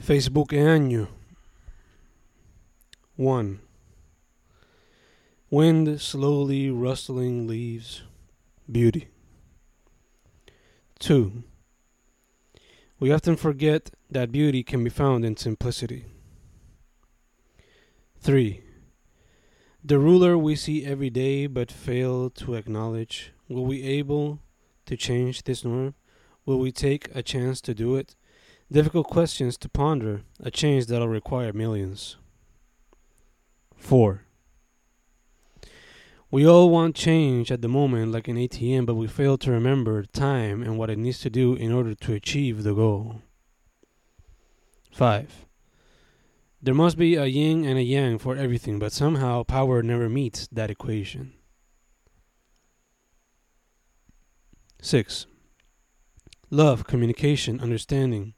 Facebook año 1. Wind slowly rustling leaves. Beauty. 2. We often forget that beauty can be found in simplicity. 3. The ruler we see every day but fail to acknowledge. Will we able to change this norm? Will we take a chance to do it? Difficult questions to ponder, a change that'll require millions. 4. We all want change at the moment like an ATM, but we fail to remember time and what it needs to do in order to achieve the goal. 5. There must be a yin and a yang for everything, but somehow power never meets that equation. 6. Love, communication, understanding.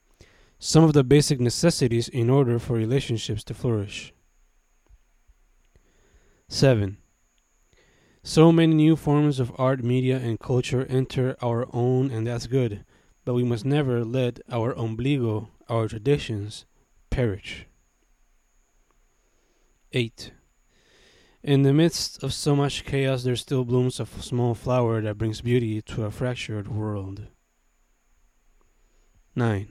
Some of the basic necessities in order for relationships to flourish. 7. So many new forms of art, media, and culture enter our own, and that's good, but we must never let our ombligo, our traditions, perish. 8. In the midst of so much chaos, there still blooms a small flower that brings beauty to a fractured world. 9.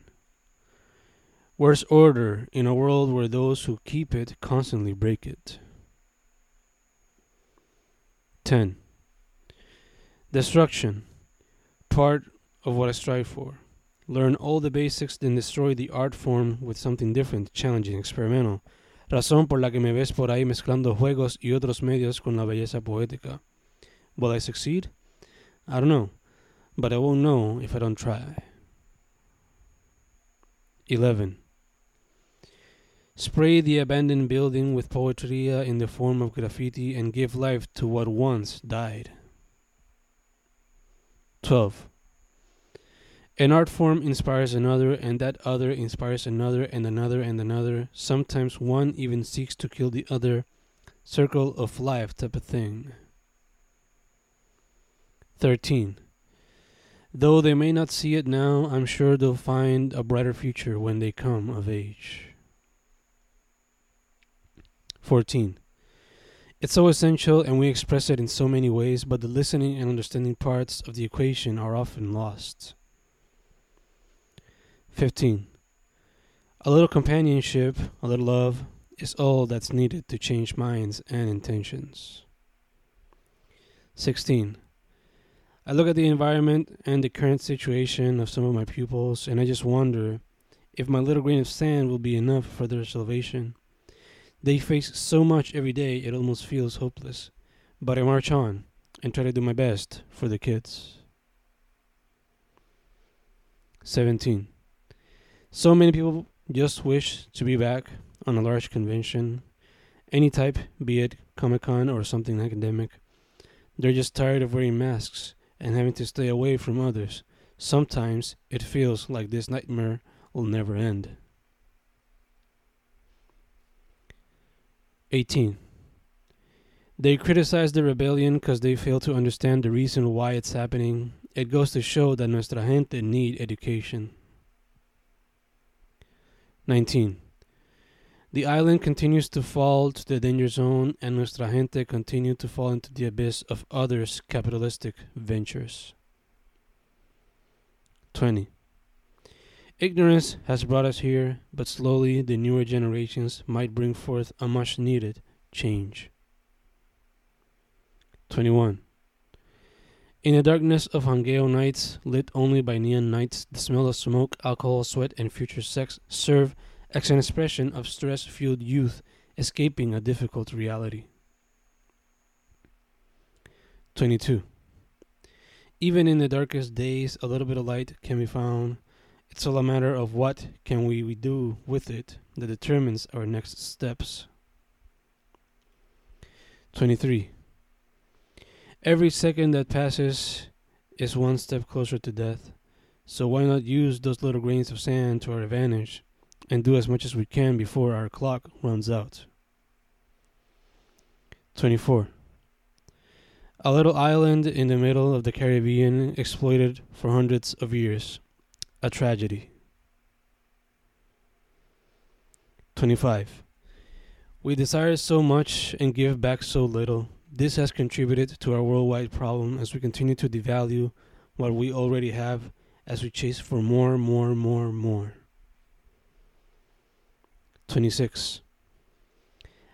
Where's order in a world where those who keep it constantly break it? 10. Destruction. Part of what I strive for. Learn all the basics, then destroy the art form with something different, challenging, experimental. Razón por la que me ves por ahí mezclando juegos y otros medios con la belleza poética. Will I succeed? I don't know, but I won't know if I don't try. 11. Spray the abandoned building with poetry uh, in the form of graffiti and give life to what once died. 12. An art form inspires another, and that other inspires another, and another, and another. Sometimes one even seeks to kill the other. Circle of life type of thing. 13. Though they may not see it now, I'm sure they'll find a brighter future when they come of age. 14. It's so essential and we express it in so many ways, but the listening and understanding parts of the equation are often lost. 15. A little companionship, a little love, is all that's needed to change minds and intentions. 16. I look at the environment and the current situation of some of my pupils, and I just wonder if my little grain of sand will be enough for their salvation. They face so much every day, it almost feels hopeless. But I march on and try to do my best for the kids. 17. So many people just wish to be back on a large convention, any type, be it Comic Con or something academic. They're just tired of wearing masks and having to stay away from others. Sometimes it feels like this nightmare will never end. 18. They criticize the rebellion because they fail to understand the reason why it's happening. It goes to show that nuestra gente need education. 19. The island continues to fall to the danger zone, and nuestra gente continue to fall into the abyss of others' capitalistic ventures. 20. Ignorance has brought us here, but slowly the newer generations might bring forth a much needed change. 21. In the darkness of jangueo nights, lit only by neon lights, the smell of smoke, alcohol, sweat, and future sex serve as an expression of stress fueled youth escaping a difficult reality. 22. Even in the darkest days, a little bit of light can be found. It's all a matter of what can we do with it that determines our next steps. 23. Every second that passes is one step closer to death. So why not use those little grains of sand to our advantage and do as much as we can before our clock runs out? 24. A little island in the middle of the Caribbean exploited for hundreds of years. A tragedy. 25. We desire so much and give back so little. This has contributed to our worldwide problem as we continue to devalue what we already have as we chase for more, more, more, more. 26.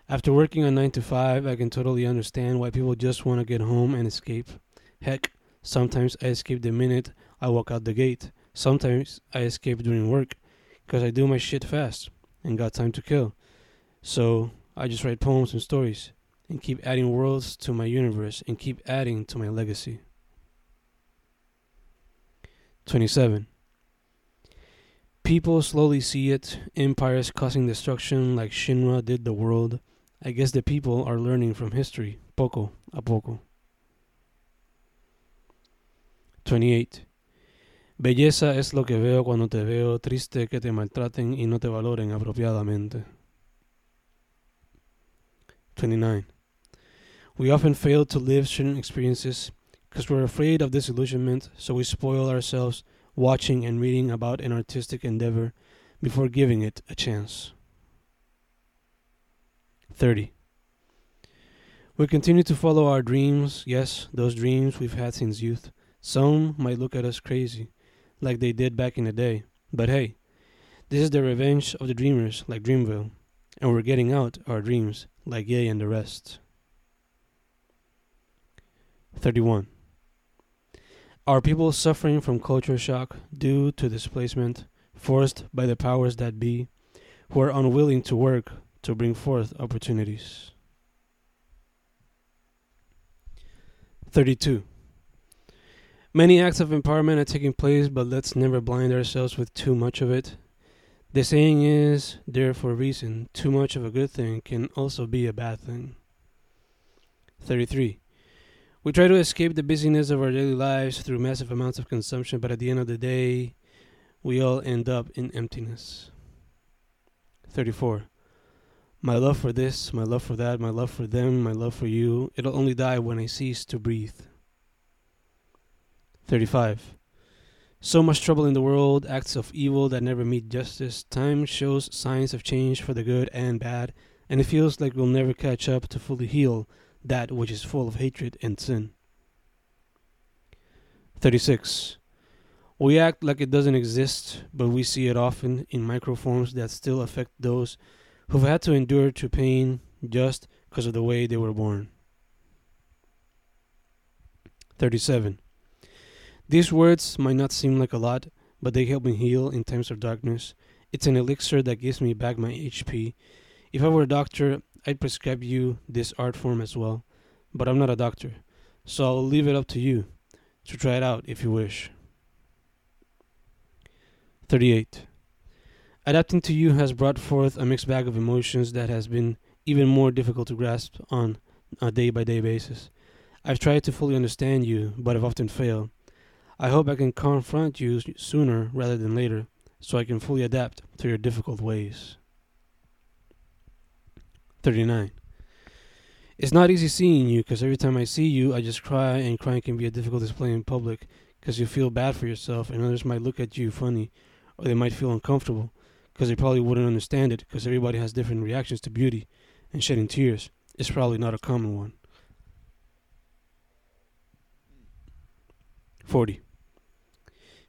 After working a 9 to 5, I can totally understand why people just want to get home and escape. Heck, sometimes I escape the minute I walk out the gate. Sometimes I escape during work because I do my shit fast and got time to kill. So I just write poems and stories and keep adding worlds to my universe and keep adding to my legacy. 27. People slowly see it, empires causing destruction like Shinra did the world. I guess the people are learning from history, poco a poco. 28. Belleza es lo que veo cuando te veo, triste que te maltraten y no te valoren apropiadamente. 29. We often fail to live certain experiences because we're afraid of disillusionment, so we spoil ourselves watching and reading about an artistic endeavor before giving it a chance. 30. We continue to follow our dreams, yes, those dreams we've had since youth. Some might look at us crazy, like they did back in the day, but hey, this is the revenge of the dreamers, like Dreamville, and we're getting out our dreams, like Ye and the rest. 31. Are people suffering from culture shock due to displacement forced by the powers that be who are unwilling to work to bring forth opportunities? 32. Many acts of empowerment are taking place, but let's never blind ourselves with too much of it. The saying is there for a reason too much of a good thing can also be a bad thing. 33. We try to escape the busyness of our daily lives through massive amounts of consumption, but at the end of the day, we all end up in emptiness. 34. My love for this, my love for that, my love for them, my love for you, it'll only die when I cease to breathe. 35. So much trouble in the world, acts of evil that never meet justice. Time shows signs of change for the good and bad, and it feels like we'll never catch up to fully heal that which is full of hatred and sin. 36. We act like it doesn't exist, but we see it often in microforms that still affect those who've had to endure to pain just because of the way they were born. 37. These words might not seem like a lot, but they help me heal in times of darkness. It's an elixir that gives me back my HP. If I were a doctor, I'd prescribe you this art form as well, but I'm not a doctor, so I'll leave it up to you to try it out if you wish. 38. Adapting to you has brought forth a mixed bag of emotions that has been even more difficult to grasp on a day by day basis. I've tried to fully understand you, but I've often failed. I hope I can confront you sooner rather than later so I can fully adapt to your difficult ways. 39. It's not easy seeing you because every time I see you, I just cry, and crying can be a difficult display in public because you feel bad for yourself, and others might look at you funny or they might feel uncomfortable because they probably wouldn't understand it because everybody has different reactions to beauty, and shedding tears is probably not a common one. 40.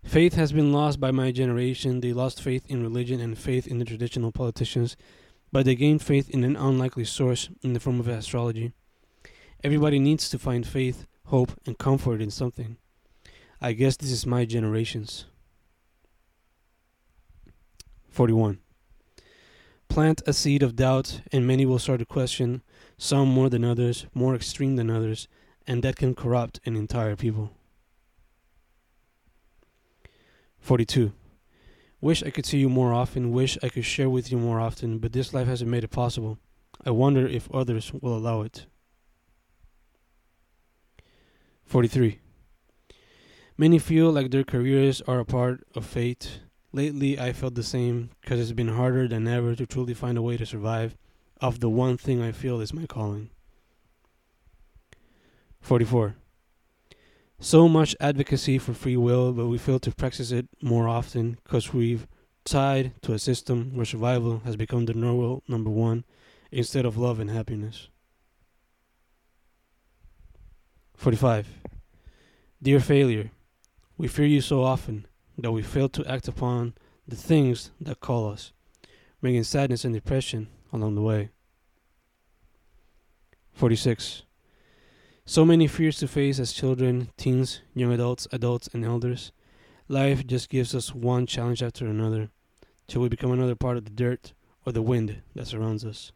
Faith has been lost by my generation. They lost faith in religion and faith in the traditional politicians but they gained faith in an unlikely source in the form of astrology. Everybody needs to find faith, hope, and comfort in something. I guess this is my generation's. 41. Plant a seed of doubt, and many will start to question, some more than others, more extreme than others, and that can corrupt an entire people. 42. Wish I could see you more often, wish I could share with you more often, but this life hasn't made it possible. I wonder if others will allow it. 43. Many feel like their careers are a part of fate. Lately, I felt the same because it's been harder than ever to truly find a way to survive off the one thing I feel is my calling. 44. So much advocacy for free will, but we fail to practice it more often because we've tied to a system where survival has become the normal number one instead of love and happiness. 45. Dear failure, we fear you so often that we fail to act upon the things that call us, bringing sadness and depression along the way. 46. So many fears to face as children, teens, young adults, adults, and elders. Life just gives us one challenge after another till we become another part of the dirt or the wind that surrounds us.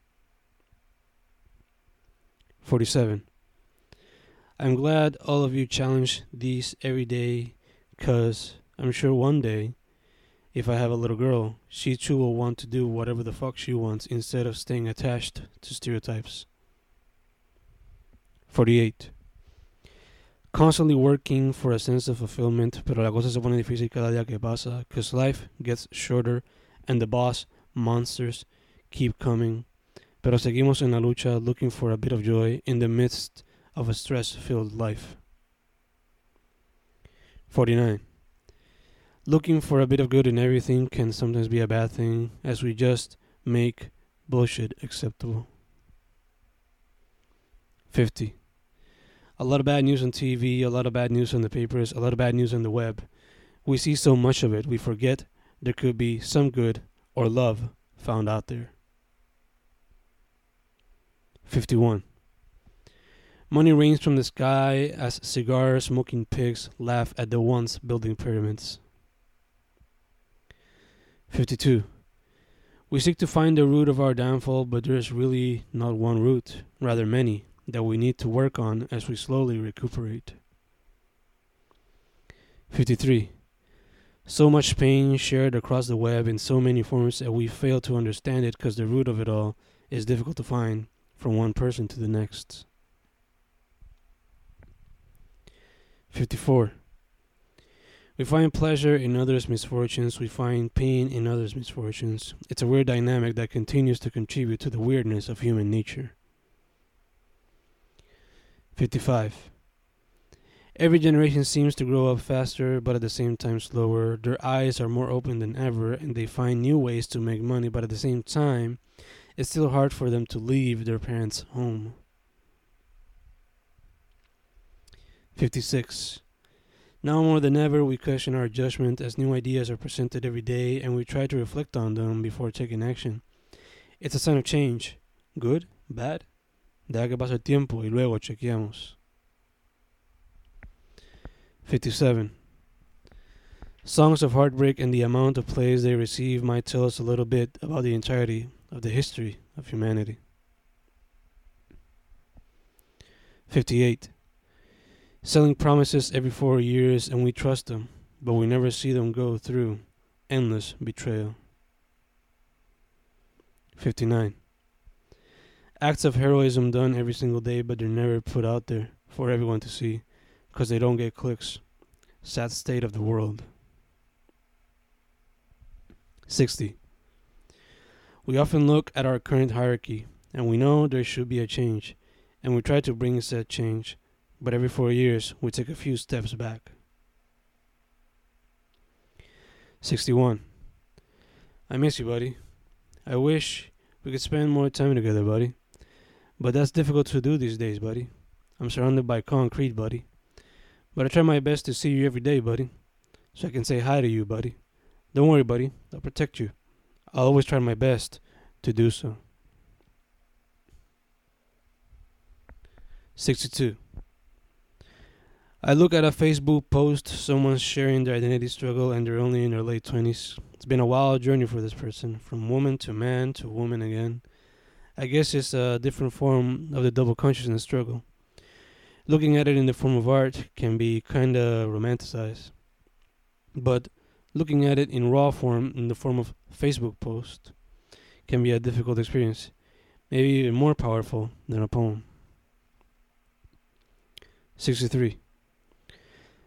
47. I'm glad all of you challenge these every day because I'm sure one day, if I have a little girl, she too will want to do whatever the fuck she wants instead of staying attached to stereotypes. 48. Constantly working for a sense of fulfillment, pero la cosa se pone difícil cada día que pasa because life gets shorter and the boss monsters keep coming. Pero seguimos en la lucha looking for a bit of joy in the midst of a stress filled life. 49. Looking for a bit of good in everything can sometimes be a bad thing, as we just make bullshit acceptable. 50. A lot of bad news on TV, a lot of bad news on the papers, a lot of bad news on the web. We see so much of it, we forget there could be some good or love found out there. 51. Money rains from the sky as cigar smoking pigs laugh at the ones building pyramids. 52. We seek to find the root of our downfall, but there is really not one root, rather many, that we need to work on as we slowly recuperate. 53. So much pain shared across the web in so many forms that we fail to understand it because the root of it all is difficult to find from one person to the next. 54. We find pleasure in others' misfortunes, we find pain in others' misfortunes. It's a weird dynamic that continues to contribute to the weirdness of human nature. 55. Every generation seems to grow up faster, but at the same time slower. Their eyes are more open than ever, and they find new ways to make money, but at the same time, it's still hard for them to leave their parents' home. 56. Now more than ever, we question our judgment as new ideas are presented every day and we try to reflect on them before taking action. It's a sign of change. Good? Bad? Deja que pase el tiempo y luego chequeamos. 57. Songs of heartbreak and the amount of plays they receive might tell us a little bit about the entirety of the history of humanity. 58 selling promises every four years and we trust them, but we never see them go through endless betrayal. 59. Acts of heroism done every single day, but they're never put out there for everyone to see because they don't get clicks. Sad state of the world. 60. We often look at our current hierarchy and we know there should be a change, and we try to bring said change but every four years we take a few steps back. 61. I miss you, buddy. I wish we could spend more time together, buddy. But that's difficult to do these days, buddy. I'm surrounded by concrete, buddy. But I try my best to see you every day, buddy. So I can say hi to you, buddy. Don't worry, buddy. I'll protect you. I'll always try my best to do so. 62. I look at a Facebook post, someone's sharing their identity struggle, and they're only in their late 20s. It's been a wild journey for this person, from woman to man to woman again. I guess it's a different form of the double consciousness struggle. Looking at it in the form of art can be kind of romanticized. But looking at it in raw form, in the form of Facebook post, can be a difficult experience, maybe even more powerful than a poem. 63.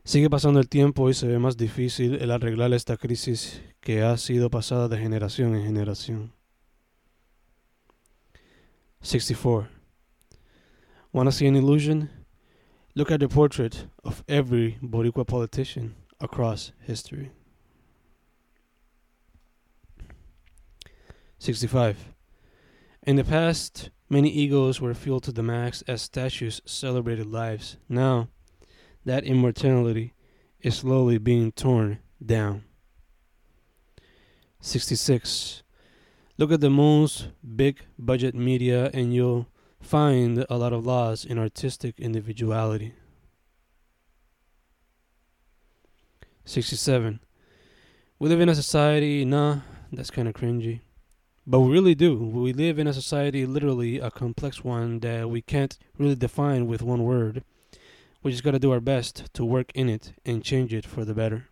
Sigue pasando el tiempo y se ve más difícil el arreglar esta crisis que ha sido pasada de generación en generación. 64. Wanna see an illusion? Look at the portrait of every Boricua politician across history. 65. In the past, many egos were fueled to the max as statues celebrated lives. Now, that immortality is slowly being torn down. 66. Look at the most big budget media and you'll find a lot of loss in artistic individuality. 67. We live in a society, nah, that's kind of cringy. But we really do. We live in a society, literally a complex one that we can't really define with one word. We just gotta do our best to work in it and change it for the better.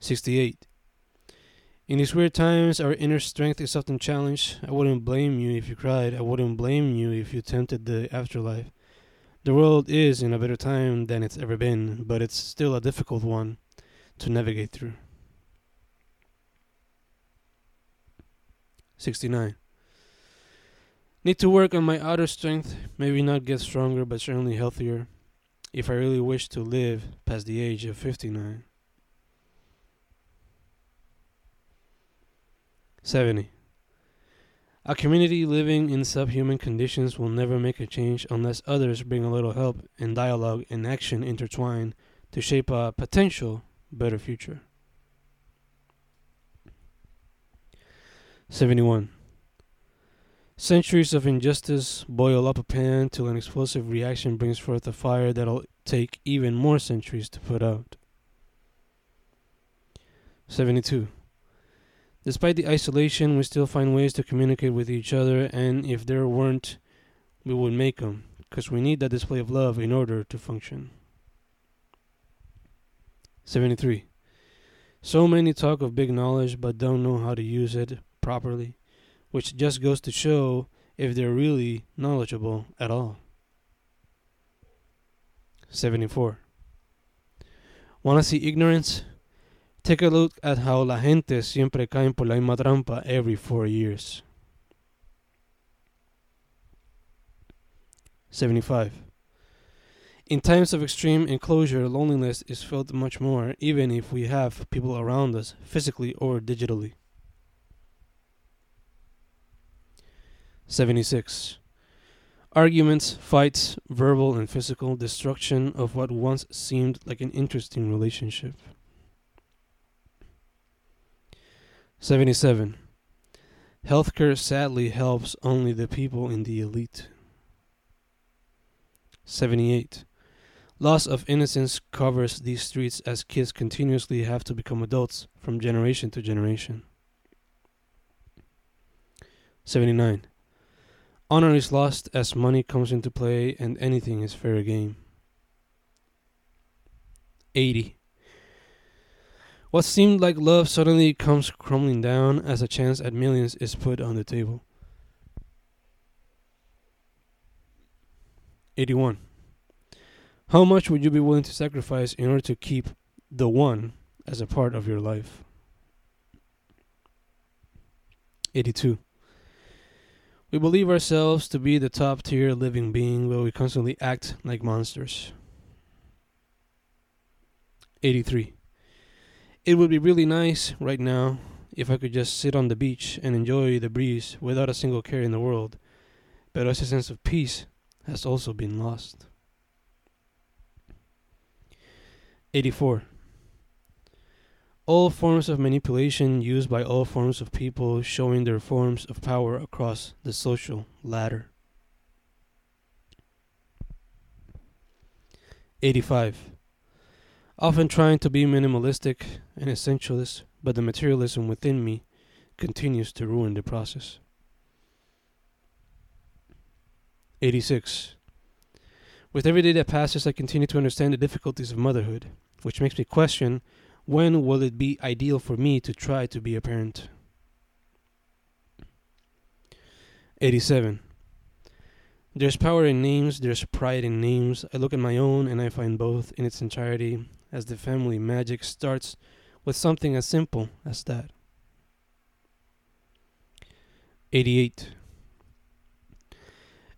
68. In these weird times, our inner strength is often challenged. I wouldn't blame you if you cried. I wouldn't blame you if you tempted the afterlife. The world is in a better time than it's ever been, but it's still a difficult one to navigate through. 69. Need to work on my outer strength, maybe not get stronger, but certainly healthier, if I really wish to live past the age of 59. 70. A community living in subhuman conditions will never make a change unless others bring a little help and dialogue and action intertwine to shape a potential better future. 71. Centuries of injustice boil up a pan till an explosive reaction brings forth a fire that'll take even more centuries to put out. 72. Despite the isolation, we still find ways to communicate with each other, and if there weren't, we would make them, because we need that display of love in order to function. 73. So many talk of big knowledge but don't know how to use it properly, which just goes to show if they're really knowledgeable at all. 74. Want to see ignorance? Take a look at how la gente siempre caen por la misma trampa every four years. 75. In times of extreme enclosure, loneliness is felt much more, even if we have people around us, physically or digitally. 76. Arguments, fights, verbal and physical destruction of what once seemed like an interesting relationship. 77. Healthcare sadly helps only the people in the elite. 78. Loss of innocence covers these streets as kids continuously have to become adults from generation to generation. 79. Honor is lost as money comes into play and anything is fair game. 80. What seemed like love suddenly comes crumbling down as a chance at millions is put on the table. 81. How much would you be willing to sacrifice in order to keep the one as a part of your life? 82. We believe ourselves to be the top tier living being, but we constantly act like monsters. 83. It would be really nice right now if I could just sit on the beach and enjoy the breeze without a single care in the world, but ese sense of peace has also been lost. 84. All forms of manipulation used by all forms of people showing their forms of power across the social ladder. 85. Often trying to be minimalistic and essentialist, but the materialism within me continues to ruin the process. 86. With every day that passes, I continue to understand the difficulties of motherhood, which makes me question when will it be ideal for me to try to be a parent? 87. There's power in names, there's pride in names. I look at my own and I find both in its entirety as the family magic starts with something as simple as that. 88.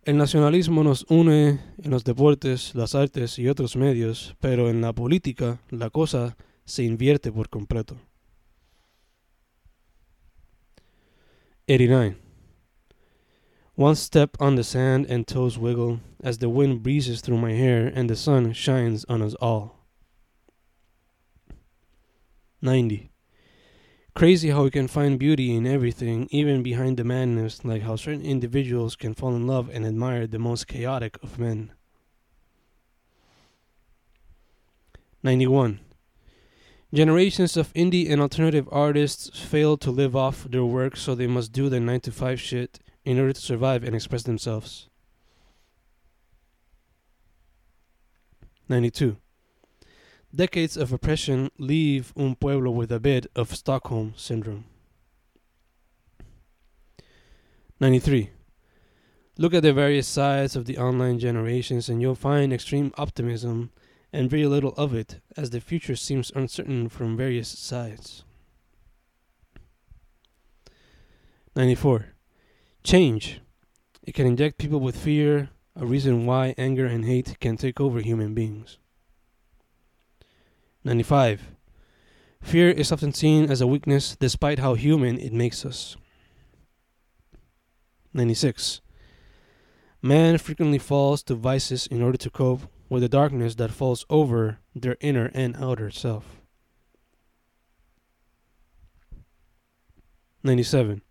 El nacionalismo nos une en los deportes, las artes y otros medios, pero en la política la cosa se invierte por completo. 89. One step on the sand and toes wiggle as the wind breezes through my hair and the sun shines on us all. 90. Crazy how we can find beauty in everything, even behind the madness, like how certain individuals can fall in love and admire the most chaotic of men. 91. Generations of indie and alternative artists fail to live off their work, so they must do their 9 to 5 shit in order to survive and express themselves. 92. Decades of oppression leave un pueblo with a bit of Stockholm syndrome. 93. Look at the various sides of the online generations, and you'll find extreme optimism and very little of it, as the future seems uncertain from various sides. 94. Change. It can inject people with fear, a reason why anger and hate can take over human beings. 95. Fear is often seen as a weakness despite how human it makes us. 96. Man frequently falls to vices in order to cope with the darkness that falls over their inner and outer self. 97.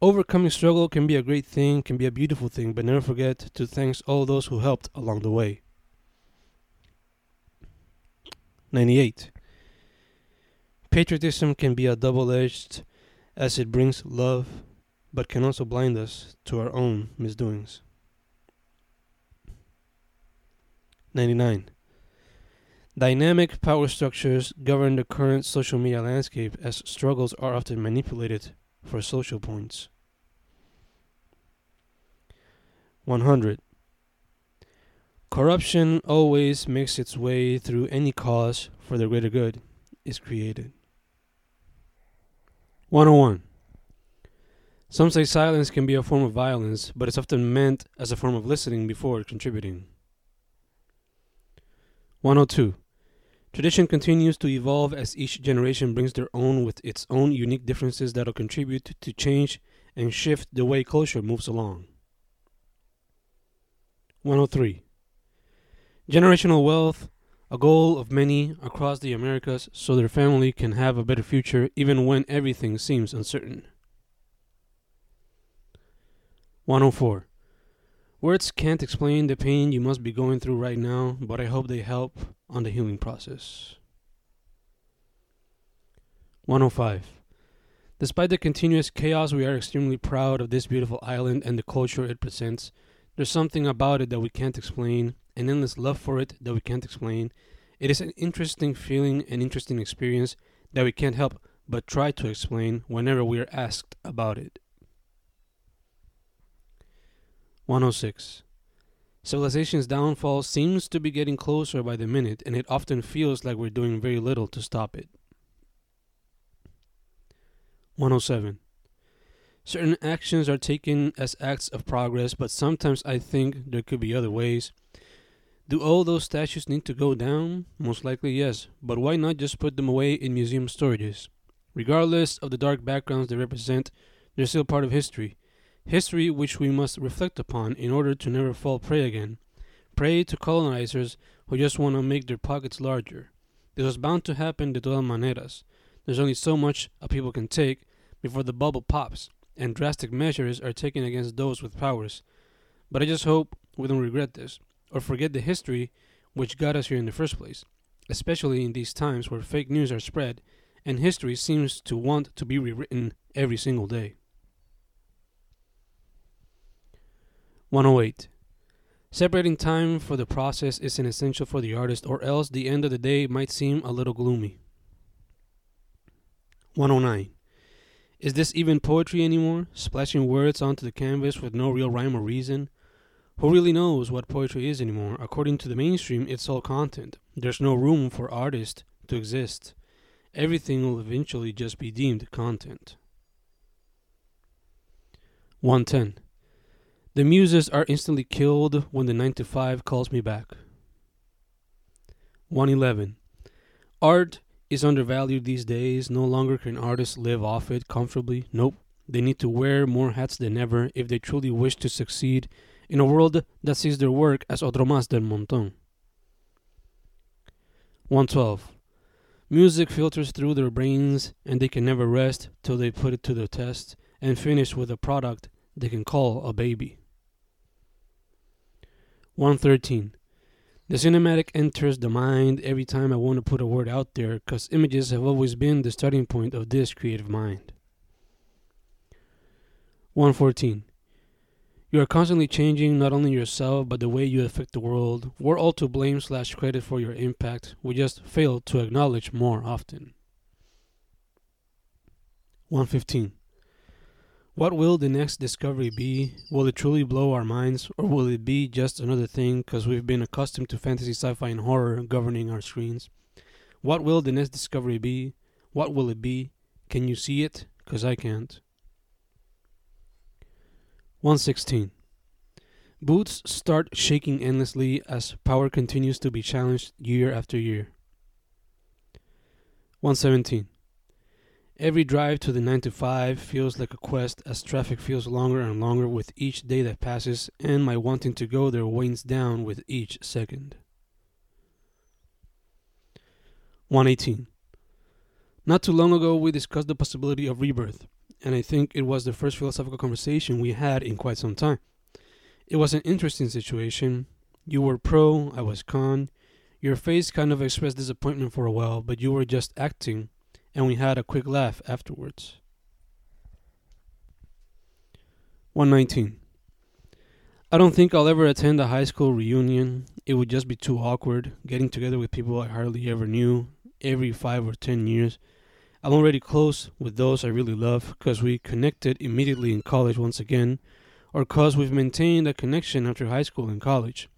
Overcoming struggle can be a great thing, can be a beautiful thing, but never forget to thank all those who helped along the way. 98. Patriotism can be a double edged as it brings love, but can also blind us to our own misdoings. 99. Dynamic power structures govern the current social media landscape as struggles are often manipulated for social points. 100. Corruption always makes its way through any cause for the greater good is created. 101. Some say silence can be a form of violence, but it's often meant as a form of listening before contributing. 102. Tradition continues to evolve as each generation brings their own with its own unique differences that'll contribute to change and shift the way culture moves along. 103. Generational wealth, a goal of many across the Americas so their family can have a better future even when everything seems uncertain. 104. Words can't explain the pain you must be going through right now, but I hope they help on the healing process. 105. Despite the continuous chaos, we are extremely proud of this beautiful island and the culture it presents. There's something about it that we can't explain, an endless love for it that we can't explain. It is an interesting feeling, an interesting experience that we can't help but try to explain whenever we are asked about it. 106. Civilization's downfall seems to be getting closer by the minute, and it often feels like we're doing very little to stop it. 107. Certain actions are taken as acts of progress, but sometimes I think there could be other ways. Do all those statues need to go down? Most likely, yes. But why not just put them away in museum storages? Regardless of the dark backgrounds they represent, they're still part of history. History which we must reflect upon in order to never fall prey again. Prey to colonizers who just want to make their pockets larger. This was bound to happen de todas maneras. There's only so much a people can take before the bubble pops and drastic measures are taken against those with powers. But I just hope we don't regret this or forget the history which got us here in the first place, especially in these times where fake news are spread and history seems to want to be rewritten every single day. 108. Separating time for the process is an essential for the artist, or else the end of the day might seem a little gloomy. 109. Is this even poetry anymore? Splashing words onto the canvas with no real rhyme or reason? Who really knows what poetry is anymore? According to the mainstream, it's all content. There's no room for artists to exist. Everything will eventually just be deemed content. 110. The muses are instantly killed when the 9 to 5 calls me back. 111. Art is undervalued these days. No longer can artists live off it comfortably. Nope. they need to wear more hats than ever if they truly wish to succeed in a world that sees their work as otro más del montón. 112. Music filters through their brains and they can never rest till they put it to the test and finish with a product they can call a baby. 113. The cinematic enters the mind every time I want to put a word out there because images have always been the starting point of this creative mind. 114. You are constantly changing not only yourself but the way you affect the world. We're all to blame slash credit for your impact. We just fail to acknowledge more often. 115. What will the next discovery be? Will it truly blow our minds, or will it be just another thing because we've been accustomed to fantasy, sci fi, and horror governing our screens? What will the next discovery be? What will it be? Can you see it? Because I can't. 116. Boots start shaking endlessly as power continues to be challenged year after year. 117. Every drive to the 9 to 5 feels like a quest as traffic feels longer and longer with each day that passes, and my wanting to go there wanes down with each second. 118. Not too long ago, we discussed the possibility of rebirth, and I think it was the first philosophical conversation we had in quite some time. It was an interesting situation. You were pro, I was con. Your face kind of expressed disappointment for a while, but you were just acting and we had a quick laugh afterwards. 119. I don't think I'll ever attend a high school reunion. It would just be too awkward, getting together with people I hardly ever knew every five or ten years. I'm already close with those I really love because we connected immediately in college once again, or because we've maintained a connection after high school and college.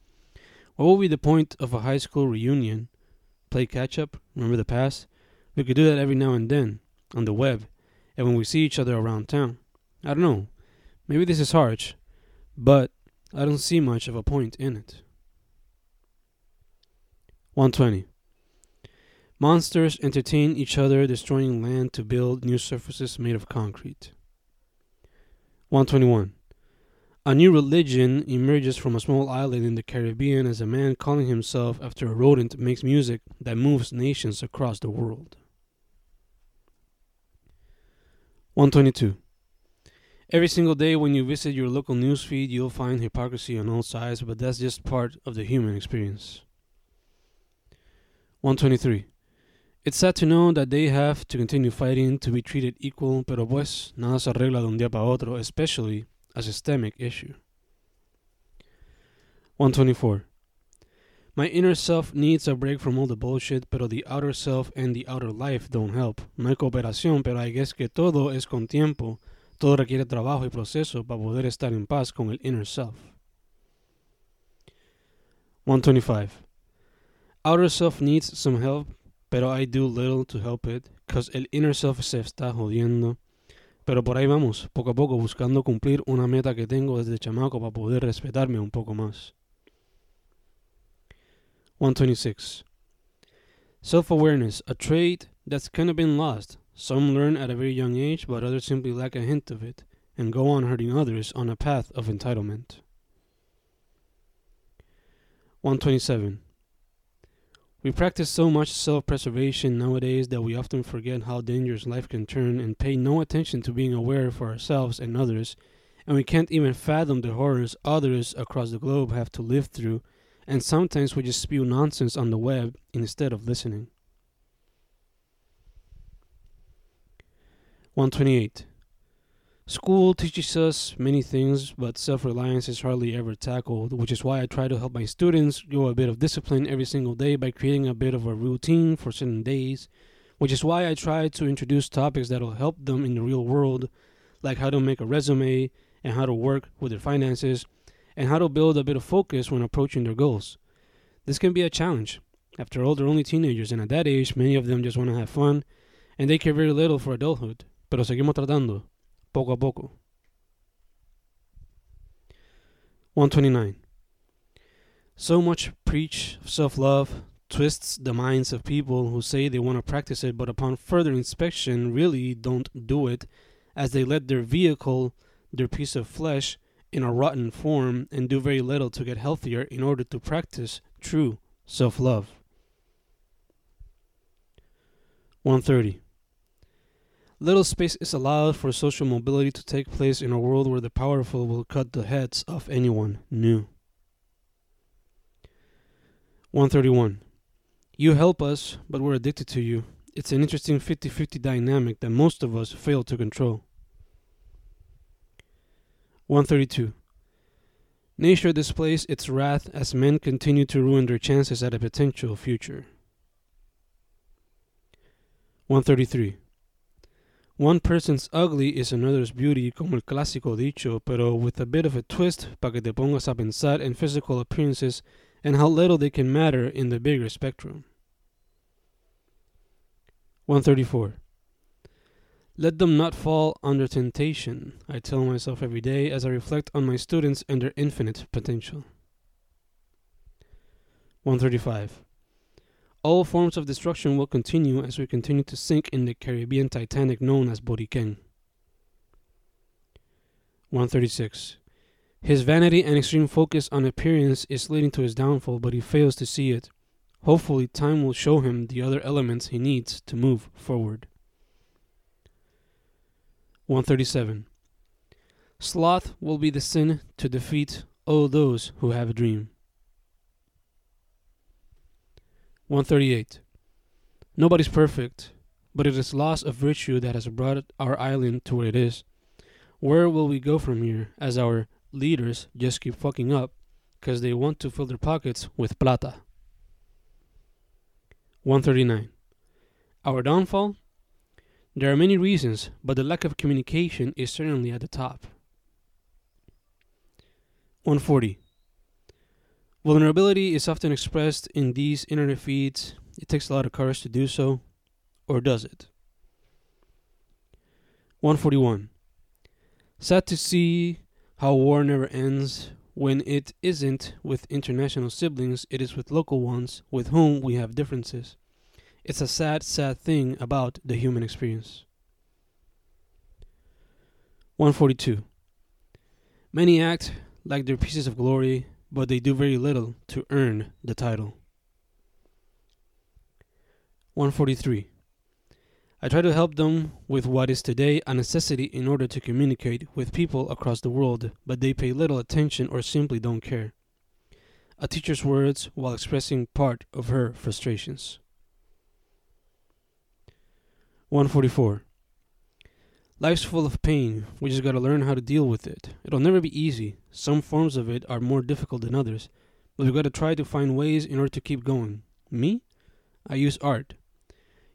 What will be the point of a high school reunion? Play catch up? Remember the past? We could do that every now and then on the web and when we see each other around town. I don't know. Maybe this is harsh, but I don't see much of a point in it. 120. Monsters entertain each other, destroying land to build new surfaces made of concrete. 121. A new religion emerges from a small island in the Caribbean as a man calling himself after a rodent makes music that moves nations across the world. 122. Every single day when you visit your local newsfeed, you'll find hypocrisy on all sides, but that's just part of the human experience. 123. It's sad to know that they have to continue fighting to be treated equal, pero pues nada se arregla de un día para otro, especially a systemic issue. 124. My inner self needs a break from all the bullshit, pero the outer self and the outer life don't help. No hay cooperación, pero I guess que todo es con tiempo. Todo requiere trabajo y proceso para poder estar en paz con el inner self. 125. Outer self needs some help, pero I do little to help it, cause el inner self se está jodiendo. Pero por ahí vamos, poco a poco, buscando cumplir una meta que tengo desde chamaco para poder respetarme un poco más. 126. Self awareness, a trait that's kind of been lost. Some learn at a very young age, but others simply lack a hint of it and go on hurting others on a path of entitlement. 127. We practice so much self preservation nowadays that we often forget how dangerous life can turn and pay no attention to being aware for ourselves and others, and we can't even fathom the horrors others across the globe have to live through and sometimes we just spew nonsense on the web instead of listening. 128. School teaches us many things, but self reliance is hardly ever tackled, which is why I try to help my students grow a bit of discipline every single day by creating a bit of a routine for certain days, which is why I try to introduce topics that will help them in the real world, like how to make a resume and how to work with their finances and how to build a bit of focus when approaching their goals. This can be a challenge. After all, they're only teenagers, and at that age, many of them just want to have fun, and they care very little for adulthood. Pero seguimos tratando, poco a poco. 129. So much preach self love twists the minds of people who say they want to practice it, but upon further inspection, really don't do it as they let their vehicle, their piece of flesh, in a rotten form and do very little to get healthier in order to practice true self love. 130. Little space is allowed for social mobility to take place in a world where the powerful will cut the heads off anyone new. 131. You help us, but we're addicted to you. It's an interesting 50 50 dynamic that most of us fail to control. 132. Nature displays its wrath as men continue to ruin their chances at a potential future. 133. One person's ugly is another's beauty, como el clásico dicho, pero with a bit of a twist para que te pongas a pensar en physical appearances and how little they can matter in the bigger spectrum. 134. Let them not fall under temptation, I tell myself every day as I reflect on my students and their infinite potential. 135. All forms of destruction will continue as we continue to sink in the Caribbean Titanic known as Boriken. 136. His vanity and extreme focus on appearance is leading to his downfall, but he fails to see it. Hopefully, time will show him the other elements he needs to move forward. 137. Sloth will be the sin to defeat all those who have a dream. 138. Nobody's perfect, but it is loss of virtue that has brought our island to where it is. Where will we go from here as our leaders just keep fucking up because they want to fill their pockets with plata? 139. Our downfall? There are many reasons, but the lack of communication is certainly at the top. 140. Vulnerability is often expressed in these internet feeds. It takes a lot of courage to do so, or does it? 141. Sad to see how war never ends. When it isn't with international siblings, it is with local ones with whom we have differences. It's a sad, sad thing about the human experience. 142. Many act like they're pieces of glory but they do very little to earn the title. 143. I try to help them with what is today a necessity in order to communicate with people across the world, but they pay little attention or simply don't care. A teacher's words while expressing part of her frustrations. 144. Life's full of pain. We just gotta learn how to deal with it. It'll never be easy. Some forms of it are more difficult than others. But we gotta try to find ways in order to keep going. Me? I use art.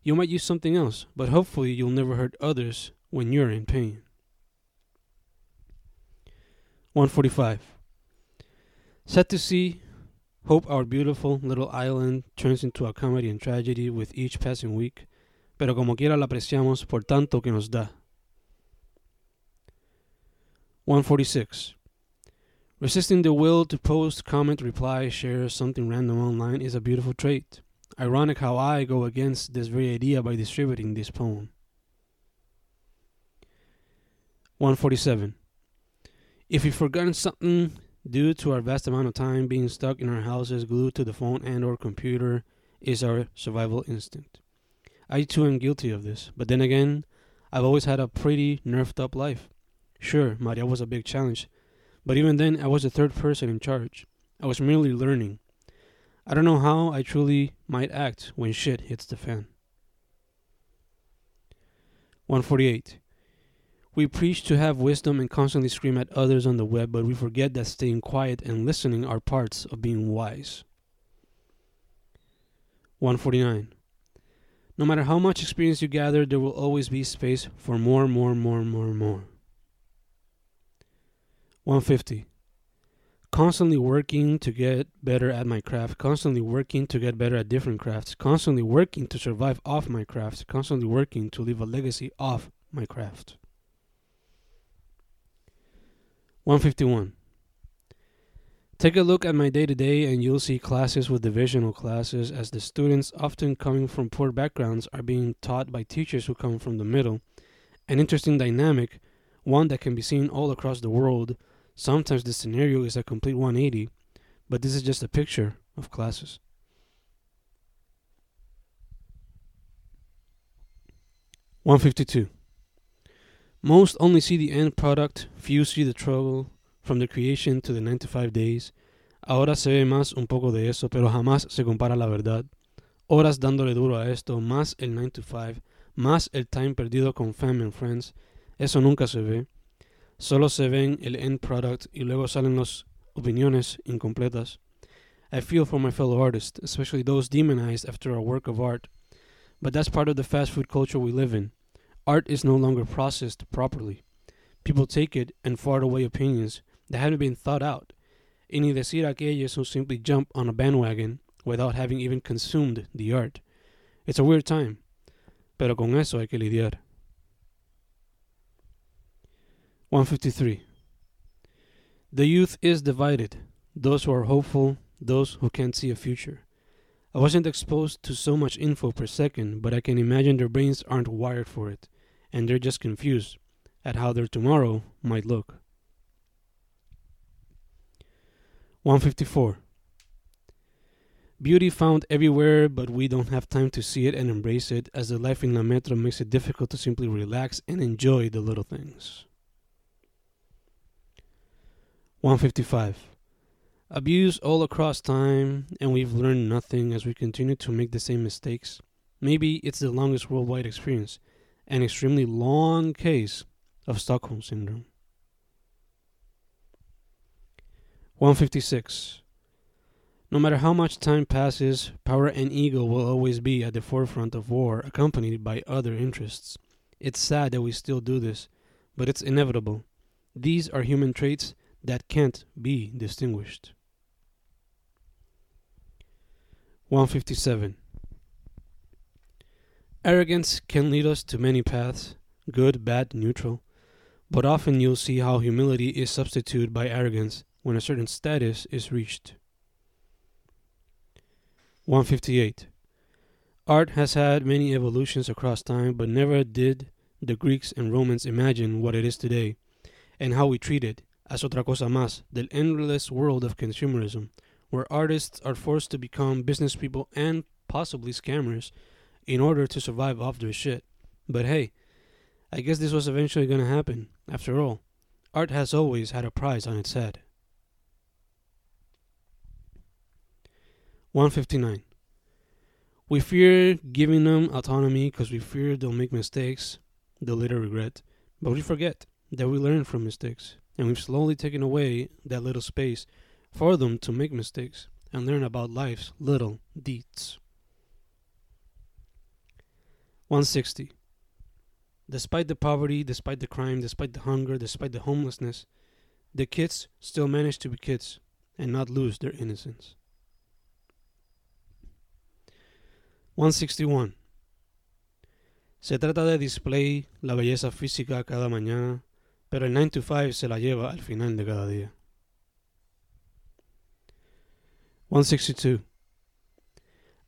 You might use something else, but hopefully you'll never hurt others when you're in pain. 145. Set to see, hope our beautiful little island turns into a comedy and tragedy with each passing week, pero como quiera la apreciamos por tanto que nos da. 146. Resisting the will to post, comment, reply, share something random online is a beautiful trait. Ironic how I go against this very idea by distributing this poem. 147. If we've forgotten something due to our vast amount of time being stuck in our houses glued to the phone and or computer is our survival instinct. I too am guilty of this, but then again, I've always had a pretty nerfed up life. Sure, Maria was a big challenge, but even then, I was the third person in charge. I was merely learning. I don't know how I truly might act when shit hits the fan. 148. We preach to have wisdom and constantly scream at others on the web, but we forget that staying quiet and listening are parts of being wise. 149. No matter how much experience you gather, there will always be space for more, more, more, more, more. 150. Constantly working to get better at my craft, constantly working to get better at different crafts, constantly working to survive off my craft, constantly working to leave a legacy off my craft. 151. Take a look at my day to day, and you'll see classes with divisional classes, as the students, often coming from poor backgrounds, are being taught by teachers who come from the middle An interesting dynamic, one that can be seen all across the world. Sometimes the scenario is a complete 180, but this is just a picture of classes. One fifty two. Most only see the end product, few see the trouble from the creation to the 95 days. Ahora se ve más un poco de eso, pero jamás se compara la verdad. Horas dándole duro a esto, más el 9 to 5, más el time perdido con fam and friends. Eso nunca se ve. Solo se ven el end product y luego salen las opiniones incompletas. I feel for my fellow artists, especially those demonized after a work of art. But that's part of the fast food culture we live in. Art is no longer processed properly. People take it and fart away opinions that haven't been thought out. Y ni decir aquellos who simply jump on a bandwagon without having even consumed the art. It's a weird time, pero con eso hay que lidiar. 153. The youth is divided, those who are hopeful, those who can't see a future. I wasn't exposed to so much info per second, but I can imagine their brains aren't wired for it, and they're just confused at how their tomorrow might look. 154. Beauty found everywhere, but we don't have time to see it and embrace it, as the life in La Metro makes it difficult to simply relax and enjoy the little things. 155. Abuse all across time, and we've learned nothing as we continue to make the same mistakes. Maybe it's the longest worldwide experience, an extremely long case of Stockholm Syndrome. 156. No matter how much time passes, power and ego will always be at the forefront of war, accompanied by other interests. It's sad that we still do this, but it's inevitable. These are human traits that can't be distinguished. 157. Arrogance can lead us to many paths good, bad, neutral. But often you'll see how humility is substituted by arrogance when a certain status is reached. 158. Art has had many evolutions across time, but never did the Greeks and Romans imagine what it is today and how we treat it as otra cosa más del endless world of consumerism, where artists are forced to become business people and possibly scammers in order to survive off their shit. But hey, I guess this was eventually going to happen. After all, art has always had a price on its head. 159. We fear giving them autonomy because we fear they'll make mistakes they'll later regret. But we forget that we learn from mistakes, and we've slowly taken away that little space for them to make mistakes and learn about life's little deeds. 160. Despite the poverty, despite the crime, despite the hunger, despite the homelessness, the kids still manage to be kids and not lose their innocence. 161. Se trata de display la belleza física cada mañana, pero el 9 to 5 se la lleva al final de cada día. 162.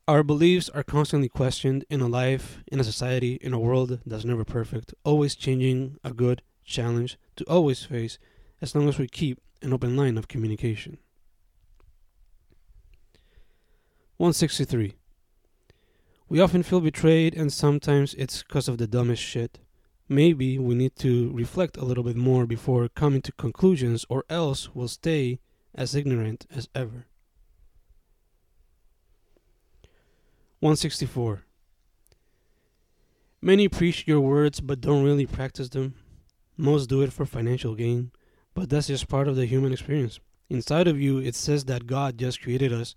Our beliefs are constantly questioned in a life, in a society, in a world that's never perfect, always changing, a good challenge to always face as long as we keep an open line of communication. 163. We often feel betrayed, and sometimes it's because of the dumbest shit. Maybe we need to reflect a little bit more before coming to conclusions, or else we'll stay as ignorant as ever. 164. Many preach your words but don't really practice them. Most do it for financial gain, but that's just part of the human experience. Inside of you, it says that God just created us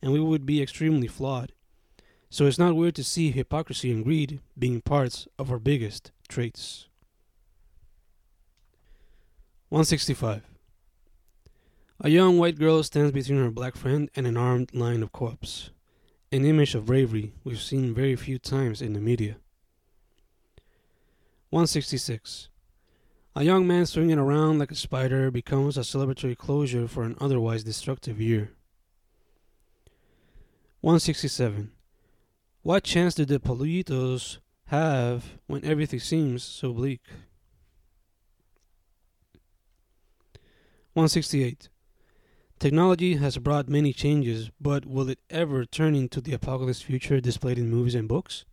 and we would be extremely flawed. So it's not weird to see hypocrisy and greed being parts of our biggest traits. 165. A young white girl stands between her black friend and an armed line of cops an image of bravery we've seen very few times in the media. 166. A young man swinging around like a spider becomes a celebratory closure for an otherwise destructive year. 167. What chance do the Politos have when everything seems so bleak. 168. Technology has brought many changes, but will it ever turn into the apocalypse future displayed in movies and books?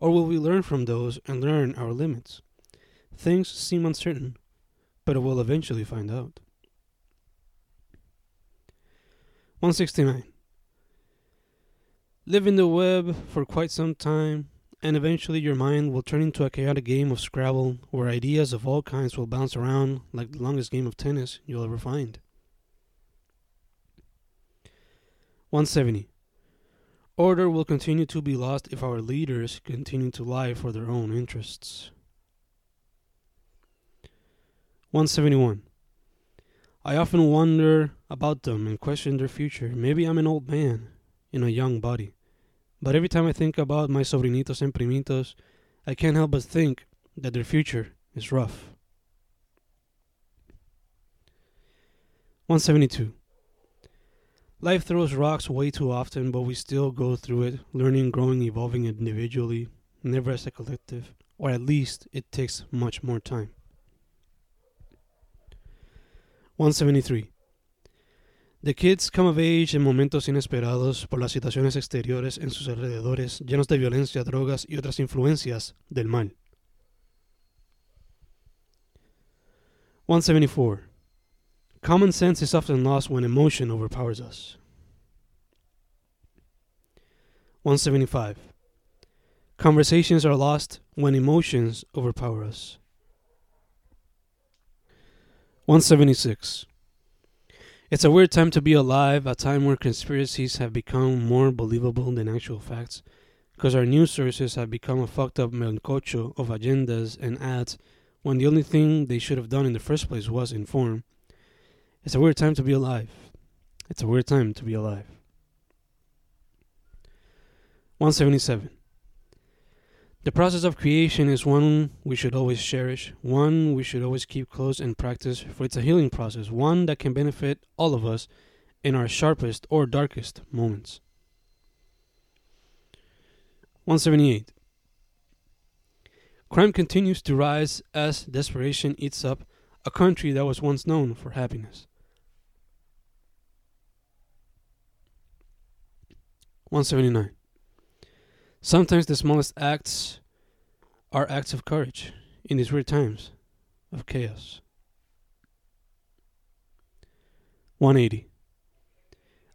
Or will we learn from those and learn our limits? Things seem uncertain, but we'll eventually find out. 169. Live in the web for quite some time, and eventually your mind will turn into a chaotic game of Scrabble where ideas of all kinds will bounce around like the longest game of tennis you'll ever find. 170. Order will continue to be lost if our leaders continue to lie for their own interests. 171. I often wonder about them and question their future. Maybe I'm an old man in a young body. But every time I think about my sobrinitos and primitos, I can't help but think that their future is rough. 172. Life throws rocks way too often, but we still go through it, learning, growing, evolving individually, never as a collective, or at least it takes much more time. 173. The kids come of age en momentos inesperados por las situaciones exteriores en sus alrededores, llenos de violencia, drogas y otras influencias del mal. 174. Common sense is often lost when emotion overpowers us. 175. Conversations are lost when emotions overpower us. 176. It's a weird time to be alive, a time where conspiracies have become more believable than actual facts, because our news sources have become a fucked up melcocho of agendas and ads when the only thing they should have done in the first place was inform. It's a weird time to be alive. It's a weird time to be alive. 177. The process of creation is one we should always cherish, one we should always keep close and practice, for it's a healing process, one that can benefit all of us in our sharpest or darkest moments. 178. Crime continues to rise as desperation eats up a country that was once known for happiness. 179. Sometimes the smallest acts are acts of courage in these weird times of chaos. 180.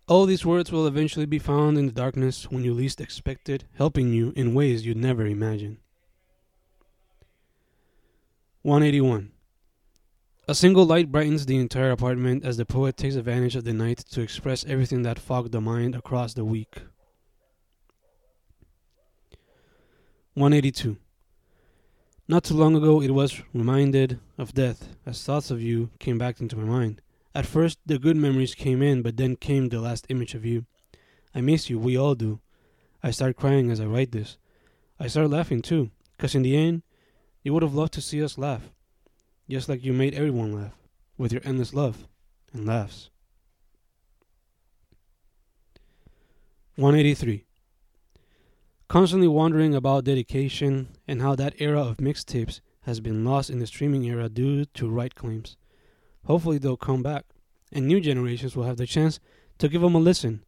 All these words will eventually be found in the darkness when you least expect it, helping you in ways you'd never imagine. 181. A single light brightens the entire apartment as the poet takes advantage of the night to express everything that fogged the mind across the week. 182. Not too long ago, it was reminded of death as thoughts of you came back into my mind. At first, the good memories came in, but then came the last image of you. I miss you, we all do. I start crying as I write this. I start laughing too, because in the end, you would have loved to see us laugh, just like you made everyone laugh, with your endless love and laughs. 183 constantly wondering about dedication and how that era of mixtapes has been lost in the streaming era due to right claims. Hopefully, they'll come back, and new generations will have the chance to give them a listen,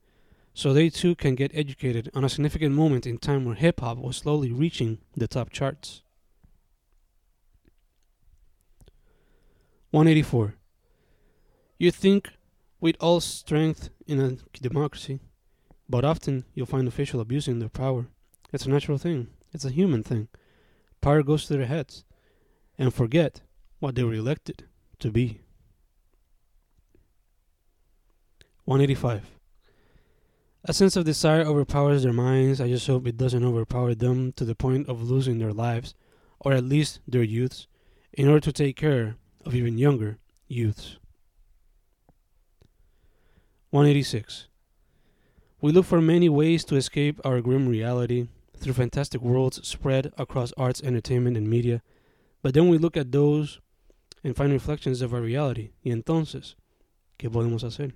so they too can get educated on a significant moment in time where hip hop was slowly reaching the top charts. 184. You think with all strength in a democracy, but often you'll find officials abusing their power. It's a natural thing. It's a human thing. Power goes to their heads and forget what they were elected to be. 185. A sense of desire overpowers their minds. I just hope it doesn't overpower them to the point of losing their lives, or at least their youths, in order to take care of even younger youths. 186. We look for many ways to escape our grim reality, through fantastic worlds spread across arts, entertainment, and media. But then we look at those and find reflections of our reality. Y entonces, ¿qué podemos hacer?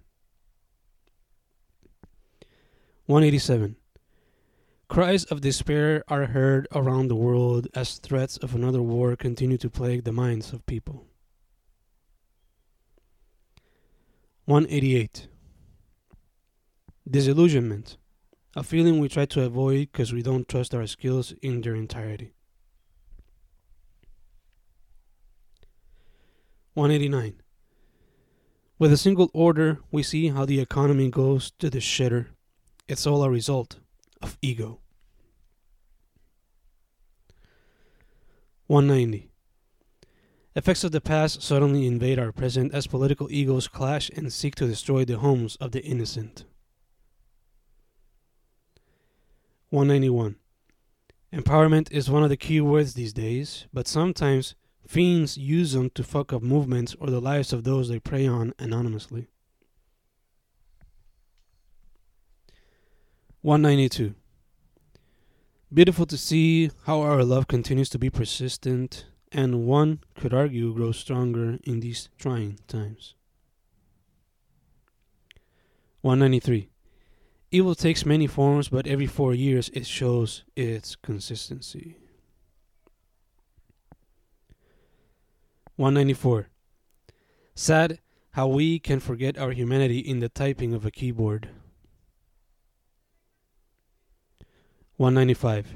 187. Cries of despair are heard around the world as threats of another war continue to plague the minds of people. 188. Disillusionment, a feeling we try to avoid because we don't trust our skills in their entirety. 189. With a single order, we see how the economy goes to the shitter. It's all a result of ego. 190. Effects of the past suddenly invade our present as political egos clash and seek to destroy the homes of the innocent. 191. Empowerment is one of the key words these days, but sometimes fiends use them to fuck up movements or the lives of those they prey on anonymously. 192. Beautiful to see how our love continues to be persistent and one could argue grows stronger in these trying times. 193. Evil takes many forms, but every four years it shows its consistency. 194. Sad how we can forget our humanity in the typing of a keyboard. 195.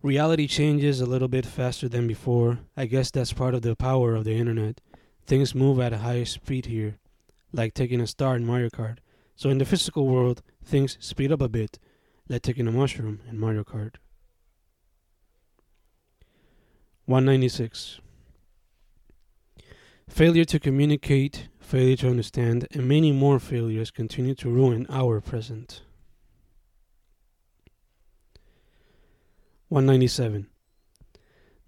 Reality changes a little bit faster than before. I guess that's part of the power of the internet. Things move at a higher speed here, like taking a star in Mario Kart. So in the physical world, things speed up a bit, like taking a mushroom in Mario Kart. 196. Failure to communicate, failure to understand, and many more failures continue to ruin our present. 197.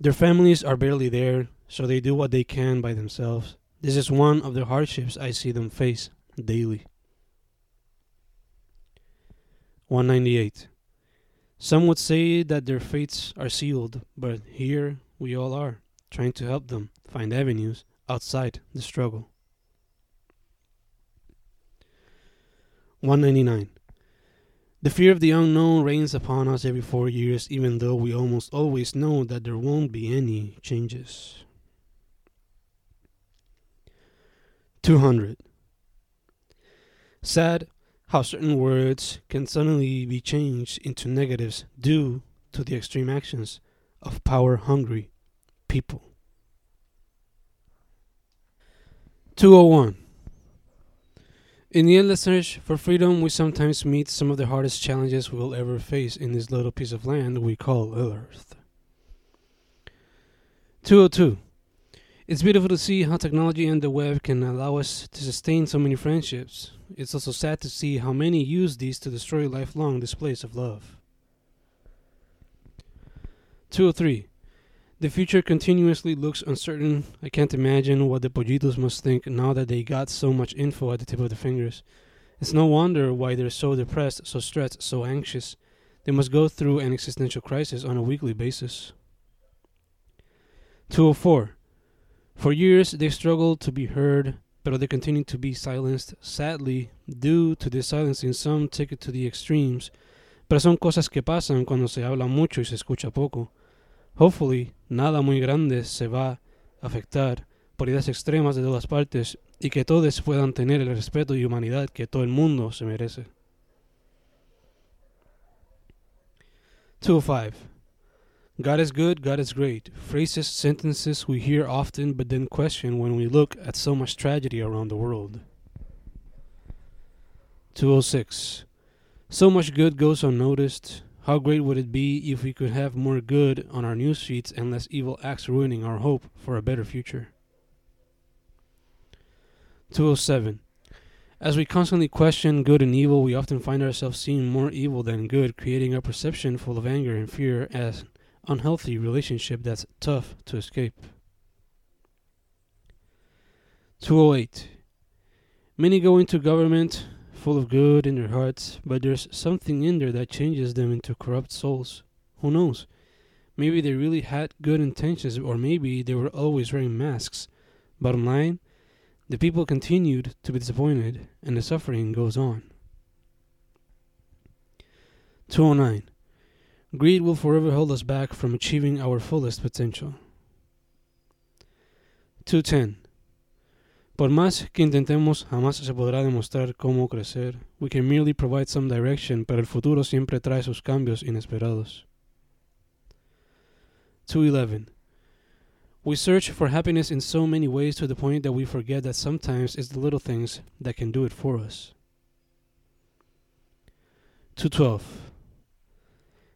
Their families are barely there, so they do what they can by themselves. This is one of the hardships I see them face daily. 198. Some would say that their fates are sealed, but here we all are, trying to help them find avenues outside the struggle. 199. The fear of the unknown reigns upon us every four years, even though we almost always know that there won't be any changes. 200. Sad how certain words can suddenly be changed into negatives due to the extreme actions of power hungry people. 201. In the endless search for freedom, we sometimes meet some of the hardest challenges we'll ever face in this little piece of land we call Earth. 202. It's beautiful to see how technology and the web can allow us to sustain so many friendships. It's also sad to see how many use these to destroy lifelong displays of love. 203. The future continuously looks uncertain. I can't imagine what the pollitos must think now that they got so much info at the tip of their fingers. It's no wonder why they're so depressed, so stressed, so anxious. They must go through an existential crisis on a weekly basis. 204. For years they struggled to be heard, but they continue to be silenced. Sadly, due to this silencing, some take it to the extremes. Pero son cosas que pasan cuando se habla mucho y se escucha poco. Hopefully, nada muy grande se va a afectar por ideas extremas de todas partes y que todos puedan tener el respeto y humanidad que todo el mundo se merece. 205. God is good, God is great. Phrases, sentences we hear often but then question when we look at so much tragedy around the world. 206. So much good goes unnoticed. How great would it be if we could have more good on our news feeds and less evil acts ruining our hope for a better future? 207. As we constantly question good and evil, we often find ourselves seeing more evil than good, creating a perception full of anger and fear as unhealthy relationship that's tough to escape. 208. Many go into government full of good in their hearts, but there's something in there that changes them into corrupt souls. Who knows? Maybe they really had good intentions, or maybe they were always wearing masks. Bottom line, the people continued to be disappointed, and the suffering goes on. 209. Greed will forever hold us back from achieving our fullest potential. 210. Por más que intentemos, jamás se podrá demostrar cómo crecer. We can merely provide some direction, pero el futuro siempre trae sus cambios inesperados. 211. We search for happiness in so many ways to the point that we forget that sometimes it's the little things that can do it for us. 212.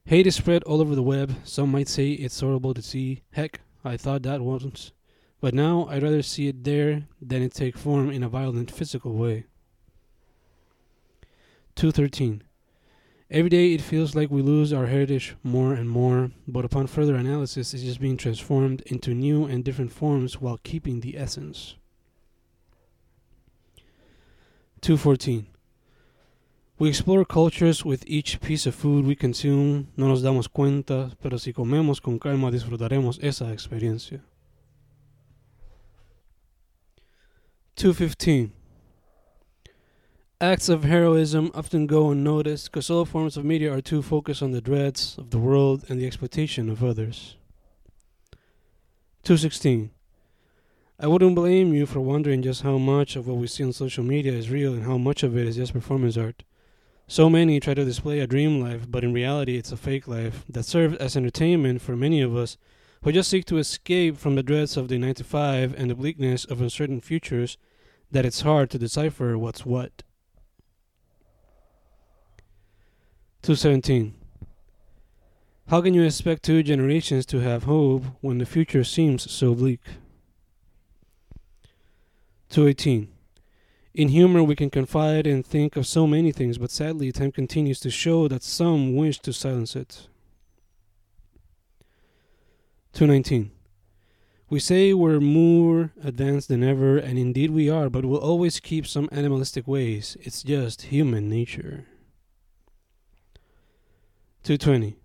Hate is spread all over the web. Some might say it's horrible to see. Heck, I thought that once. But now I'd rather see it there than it take form in a violent physical way. 213. Every day it feels like we lose our heritage more and more, but upon further analysis, it's just being transformed into new and different forms while keeping the essence. 214. We explore cultures with each piece of food we consume. No nos damos cuenta, pero si comemos con calma disfrutaremos esa experiencia. 215. Acts of heroism often go unnoticed because all forms of media are too focused on the dreads of the world and the exploitation of others. 216. I wouldn't blame you for wondering just how much of what we see on social media is real and how much of it is just performance art. So many try to display a dream life, but in reality, it's a fake life that serves as entertainment for many of us who just seek to escape from the dreads of the 9 to 5 and the bleakness of uncertain futures that it's hard to decipher what's what. 217. How can you expect two generations to have hope when the future seems so bleak? 218. In humor, we can confide and think of so many things, but sadly, time continues to show that some wish to silence it. 219. We say we're more advanced than ever, and indeed we are, but we'll always keep some animalistic ways. It's just human nature. 220.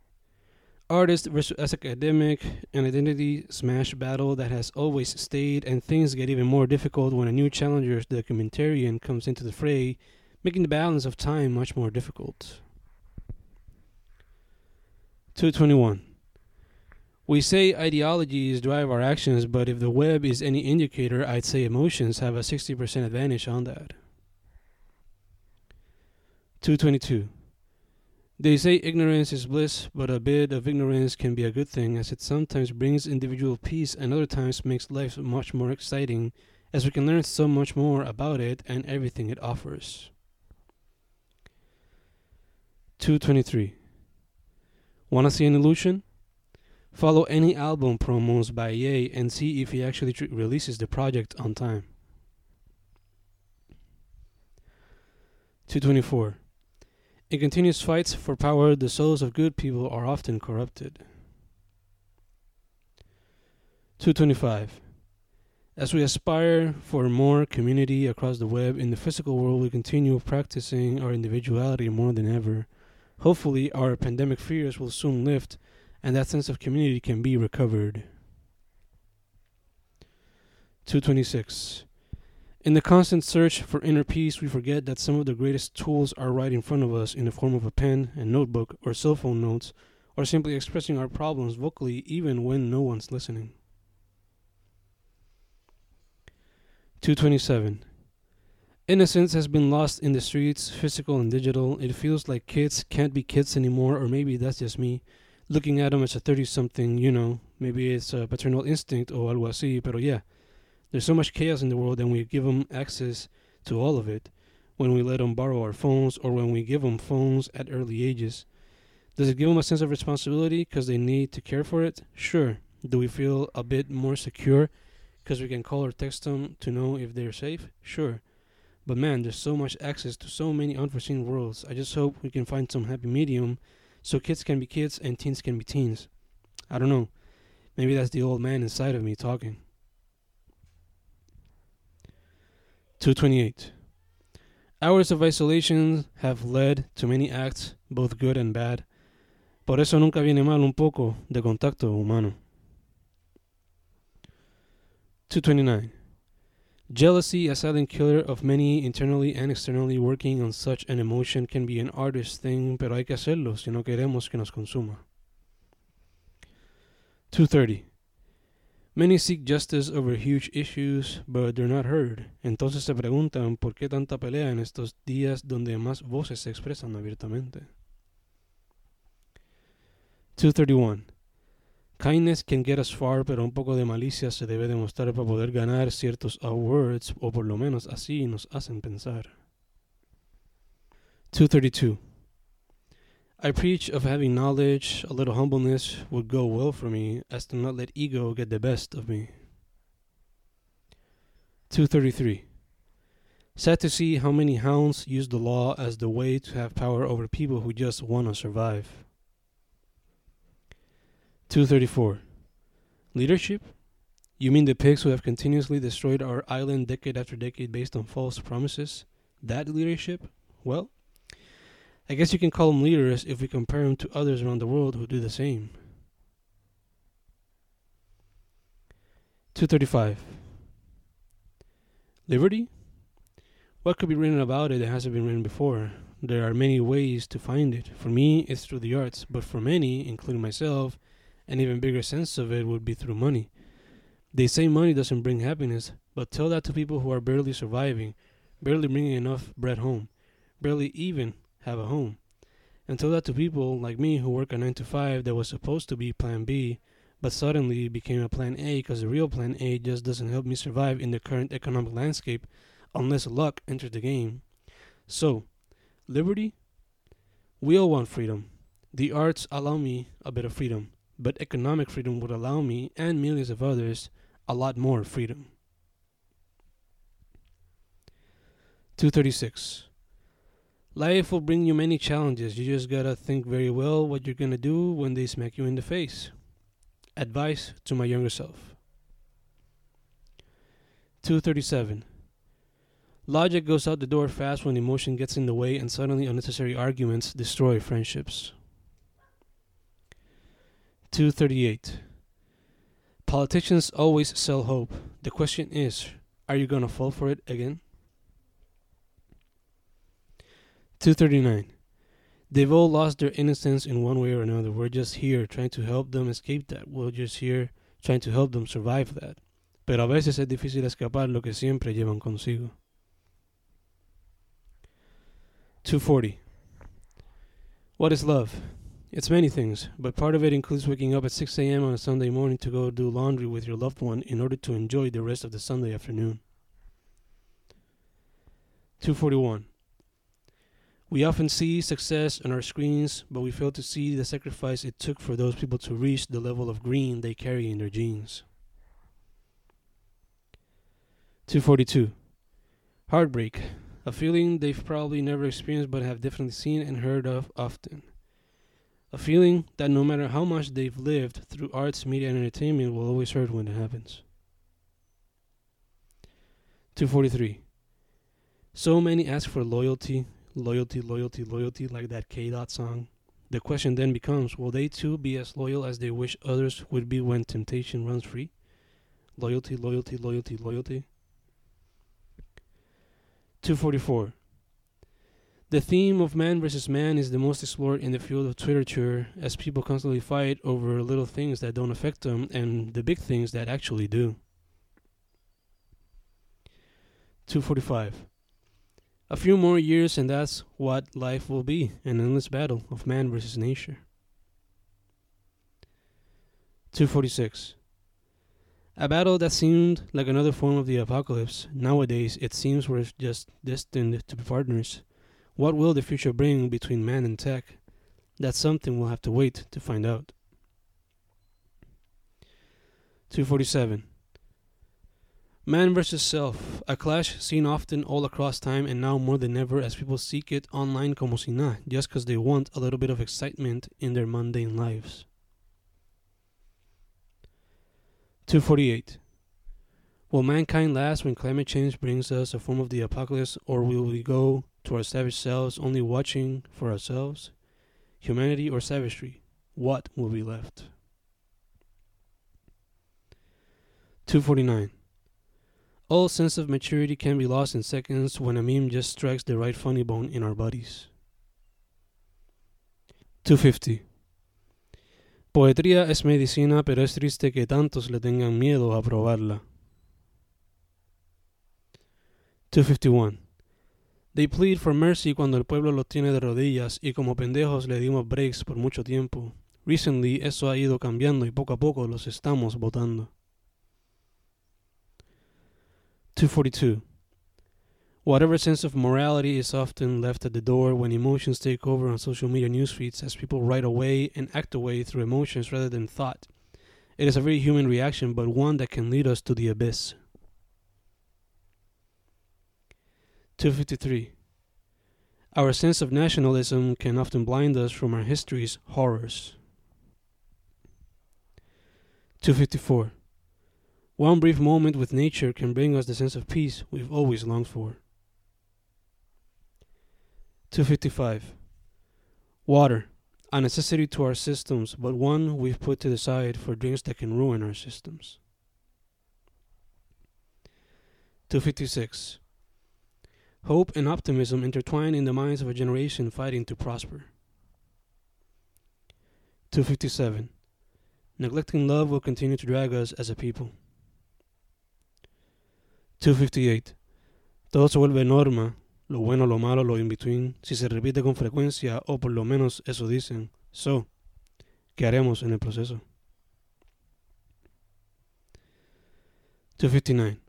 Artist versus academic, an identity smash battle that has always stayed, and things get even more difficult when a new challenger, documentarian, comes into the fray, making the balance of time much more difficult. 221. We say ideologies drive our actions, but if the web is any indicator, I'd say emotions have a 60% advantage on that. 222. They say ignorance is bliss, but a bit of ignorance can be a good thing as it sometimes brings individual peace and other times makes life much more exciting as we can learn so much more about it and everything it offers. 223. Wanna see an illusion? Follow any album promos by Ye and see if he actually tr- releases the project on time. 224. In continuous fights for power, the souls of good people are often corrupted. 225. As we aspire for more community across the web, in the physical world, we continue practicing our individuality more than ever. Hopefully, our pandemic fears will soon lift and that sense of community can be recovered. 226. In the constant search for inner peace, we forget that some of the greatest tools are right in front of us in the form of a pen and notebook or cell phone notes, or simply expressing our problems vocally even when no one's listening. 227. Innocence has been lost in the streets, physical and digital. It feels like kids can't be kids anymore, or maybe that's just me looking at them as a 30 something, you know, maybe it's a paternal instinct or algo así, pero yeah, there's so much chaos in the world and we give them access to all of it when we let them borrow our phones or when we give them phones at early ages. Does it give them a sense of responsibility because they need to care for it? Sure. Do we feel a bit more secure because we can call or text them to know if they're safe? Sure. But man, there's so much access to so many unforeseen worlds. I just hope we can find some happy medium so kids can be kids and teens can be teens. I don't know. Maybe that's the old man inside of me talking. 228. Hours of isolation have led to many acts, both good and bad. Por eso nunca viene mal un poco de contacto humano. 229. Jealousy, a silent killer of many internally and externally working on such an emotion, can be an artist thing, pero hay que hacerlo si no queremos que nos consuma. 230. Many seek justice over huge issues, but they're not heard. Entonces se preguntan por qué tanta pelea en estos días donde más voces se expresan abiertamente. 231. Kindness can get us far, pero un poco de malicia se debe demostrar para poder ganar ciertos awards, o por lo menos así nos hacen pensar. 232. I preach of having knowledge, a little humbleness would go well for me, as to not let ego get the best of me. 233. Sad to see how many hounds use the law as the way to have power over people who just want to survive. 234. Leadership? You mean the pigs who have continuously destroyed our island decade after decade based on false promises? That leadership? Well, I guess you can call them leaders if we compare them to others around the world who do the same. 235. Liberty? What could be written about it that hasn't been written before? There are many ways to find it. For me, it's through the arts, but for many, including myself, an even bigger sense of it would be through money. They say money doesn't bring happiness, but tell that to people who are barely surviving, barely bringing enough bread home, barely even have a home. And tell that to people like me who work a 9 to 5 that was supposed to be plan B, but suddenly became a plan A because the real plan A just doesn't help me survive in the current economic landscape unless luck enters the game. So, liberty? We all want freedom. The arts allow me a bit of freedom but economic freedom would allow me and millions of others a lot more freedom. 236. Life will bring you many challenges. You just gotta think very well what you're gonna do when they smack you in the face. Advice to my younger self. 237. Logic goes out the door fast when emotion gets in the way, and suddenly unnecessary arguments destroy friendships. 238. Politicians always sell hope. The question is, are you to fall for it again? 239. They've all lost their innocence in one way or another. We're just here trying to help them escape that. We're just here trying to help them survive that. Pero a veces es difícil escapar lo que siempre llevan consigo. 240. What is love? It's many things, but part of it includes waking up at 6 a.m. on a Sunday morning to go do laundry with your loved one in order to enjoy the rest of the Sunday afternoon. 241. We often see success on our screens, but we fail to see the sacrifice it took for those people to reach the level of green they carry in their genes. 242. Heartbreak. A feeling they've probably never experienced but have definitely seen and heard of often. A feeling that no matter how much they've lived through arts, media, and entertainment will always hurt when it happens. 243. So many ask for loyalty, loyalty, loyalty, loyalty, like that K Dot song. The question then becomes will they too be as loyal as they wish others would be when temptation runs free? Loyalty, loyalty, loyalty, loyalty. 244. The theme of man versus man is the most explored in the field of literature as people constantly fight over little things that don't affect them and the big things that actually do. 245. A few more years and that's what life will be an endless battle of man versus nature. 246. A battle that seemed like another form of the apocalypse. Nowadays, it seems we're just destined to be partners what will the future bring between man and tech? That's something we'll have to wait to find out. 247. Man versus self, a clash seen often all across time and now more than ever as people seek it online como si nada, just because they want a little bit of excitement in their mundane lives. 248. Will mankind last when climate change brings us a form of the apocalypse, or will we go to our savage selves, only watching for ourselves, humanity or savagery, what will be left? 249. All sense of maturity can be lost in seconds when a meme just strikes the right funny bone in our bodies. 250. Poetría es medicina, pero es triste que tantos le tengan miedo a probarla. 251. They plead for mercy cuando el pueblo los tiene de rodillas y como pendejos le dimos breaks por mucho tiempo. Recently eso ha ido cambiando y poco a poco los estamos votando. 242. Whatever sense of morality is often left at the door when emotions take over on social media newsfeeds as people write away and act away through emotions rather than thought. It is a very human reaction, but one that can lead us to the abyss. 253. Our sense of nationalism can often blind us from our history's horrors. 254. One brief moment with nature can bring us the sense of peace we've always longed for. 255. Water, a necessity to our systems, but one we've put to the side for drinks that can ruin our systems. 256. Hope and optimism intertwine in the minds of a generation fighting to prosper. 257. Neglecting love will continue to drag us as a people. 258. Todo se vuelve norma lo bueno, lo malo, lo in between, si se repite con frecuencia, o por lo menos eso dicen. So, ¿qué haremos en el proceso? 259.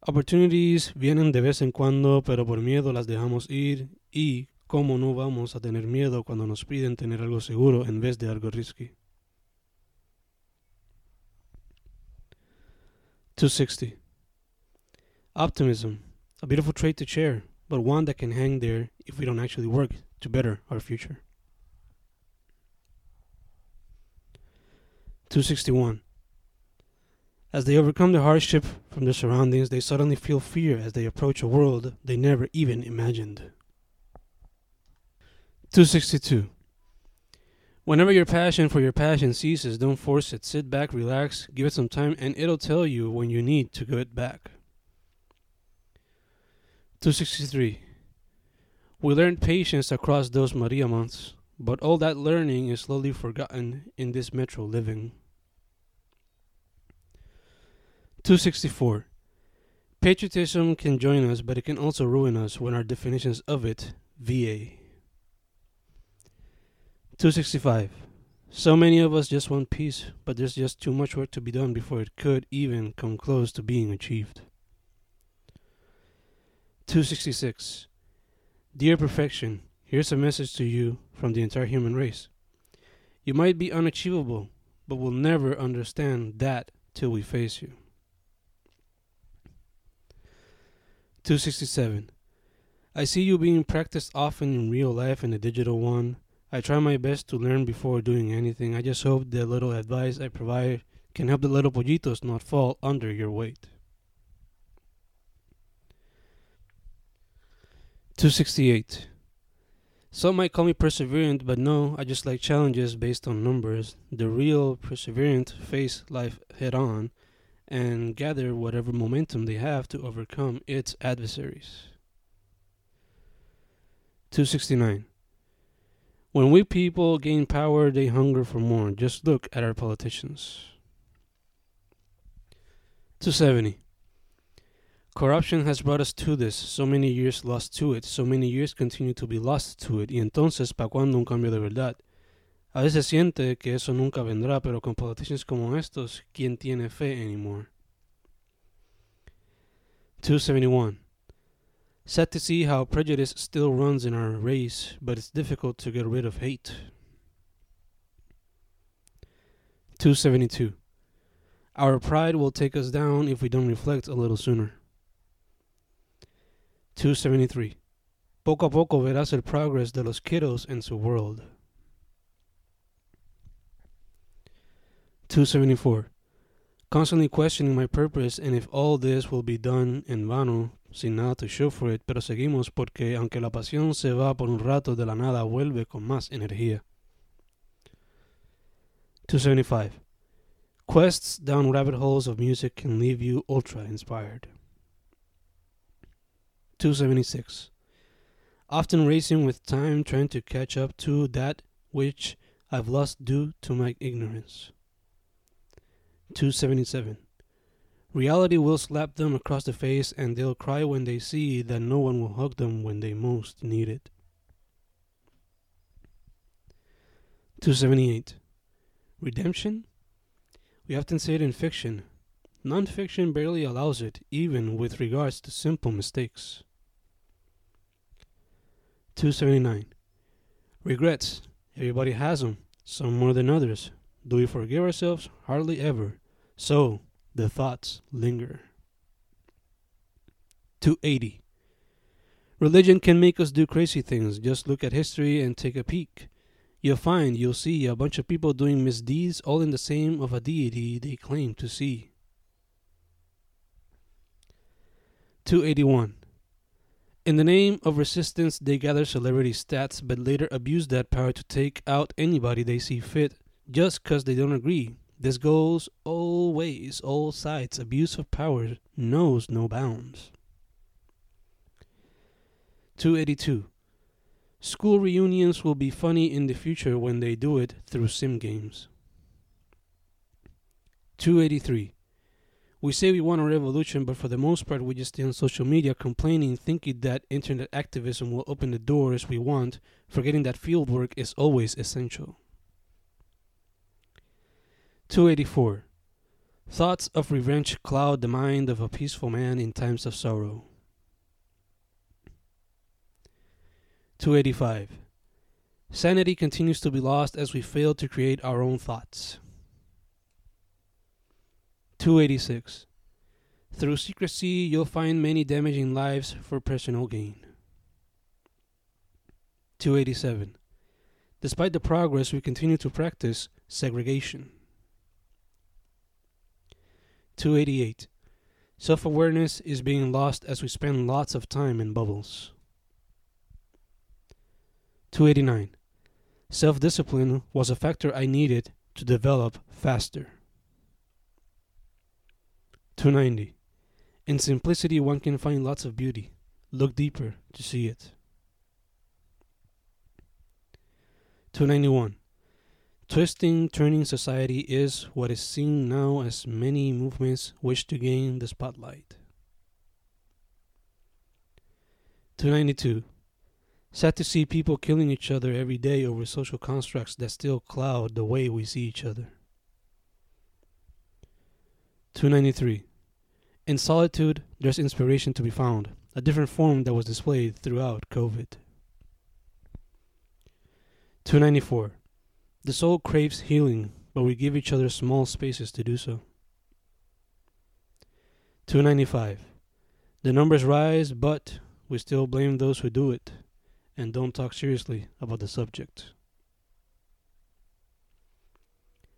Opportunities vienen de vez en cuando, pero por miedo las dejamos ir y ¿cómo no vamos a tener miedo cuando nos piden tener algo seguro en vez de algo risky? 260. Optimism a beautiful trait to share, but one that can hang there if we don't actually work to better our future. 261. As they overcome the hardship from their surroundings, they suddenly feel fear as they approach a world they never even imagined. 262. Whenever your passion for your passion ceases, don't force it. Sit back, relax, give it some time, and it'll tell you when you need to go it back. 263. We learned patience across those Maria months, but all that learning is slowly forgotten in this metro living. 264. Patriotism can join us, but it can also ruin us when our definitions of it VA. 265. So many of us just want peace, but there's just too much work to be done before it could even come close to being achieved. 266. Dear Perfection, here's a message to you from the entire human race. You might be unachievable, but we'll never understand that till we face you. 267. I see you being practiced often in real life and the digital one. I try my best to learn before doing anything. I just hope the little advice I provide can help the little pollitos not fall under your weight. 268. Some might call me perseverant, but no, I just like challenges based on numbers. The real perseverant face life head on and gather whatever momentum they have to overcome its adversaries. 269. When we people gain power, they hunger for more. Just look at our politicians. 270. Corruption has brought us to this, so many years lost to it, so many years continue to be lost to it, y entonces, ¿para cuándo un cambio de verdad? A veces siente que eso nunca vendrá, pero con politicians como estos, ¿quién tiene fe anymore? 271. Sad to see how prejudice still runs in our race, but it's difficult to get rid of hate. 272. Our pride will take us down if we don't reflect a little sooner. 273. Poco a poco verás el progress de los kiddos en su world. 274. Constantly questioning my purpose and if all this will be done en vano, sin nada to show for it, pero seguimos porque aunque la pasión se va por un rato de la nada, vuelve con más energía. 275. Quests down rabbit holes of music can leave you ultra inspired. 276. Often racing with time, trying to catch up to that which I've lost due to my ignorance. 277. Reality will slap them across the face and they'll cry when they see that no one will hug them when they most need it. 278. Redemption? We often say it in fiction. Nonfiction barely allows it, even with regards to simple mistakes. 279. Regrets. Everybody has them, some more than others. Do we forgive ourselves? Hardly ever. So, the thoughts linger. 280. Religion can make us do crazy things. Just look at history and take a peek. You'll find, you'll see a bunch of people doing misdeeds all in the same of a deity they claim to see. 281. In the name of resistance, they gather celebrity stats, but later abuse that power to take out anybody they see fit just because they don't agree. This goes all ways, all sides. Abuse of power knows no bounds. 282. School reunions will be funny in the future when they do it through sim games. 283. We say we want a revolution, but for the most part, we just stay on social media complaining, thinking that internet activism will open the doors we want, forgetting that fieldwork is always essential. 284. Thoughts of revenge cloud the mind of a peaceful man in times of sorrow. 285. Sanity continues to be lost as we fail to create our own thoughts. 286. Through secrecy, you'll find many damaging lives for personal gain. 287. Despite the progress, we continue to practice segregation. 288. Self awareness is being lost as we spend lots of time in bubbles. 289. Self discipline was a factor I needed to develop faster. 290. In simplicity, one can find lots of beauty. Look deeper to see it. 291. Twisting, turning society is what is seen now as many movements wish to gain the spotlight. 292. Sad to see people killing each other every day over social constructs that still cloud the way we see each other. 293. In solitude, there's inspiration to be found, a different form that was displayed throughout COVID. 294. The soul craves healing, but we give each other small spaces to do so. 295. The numbers rise, but we still blame those who do it and don't talk seriously about the subject.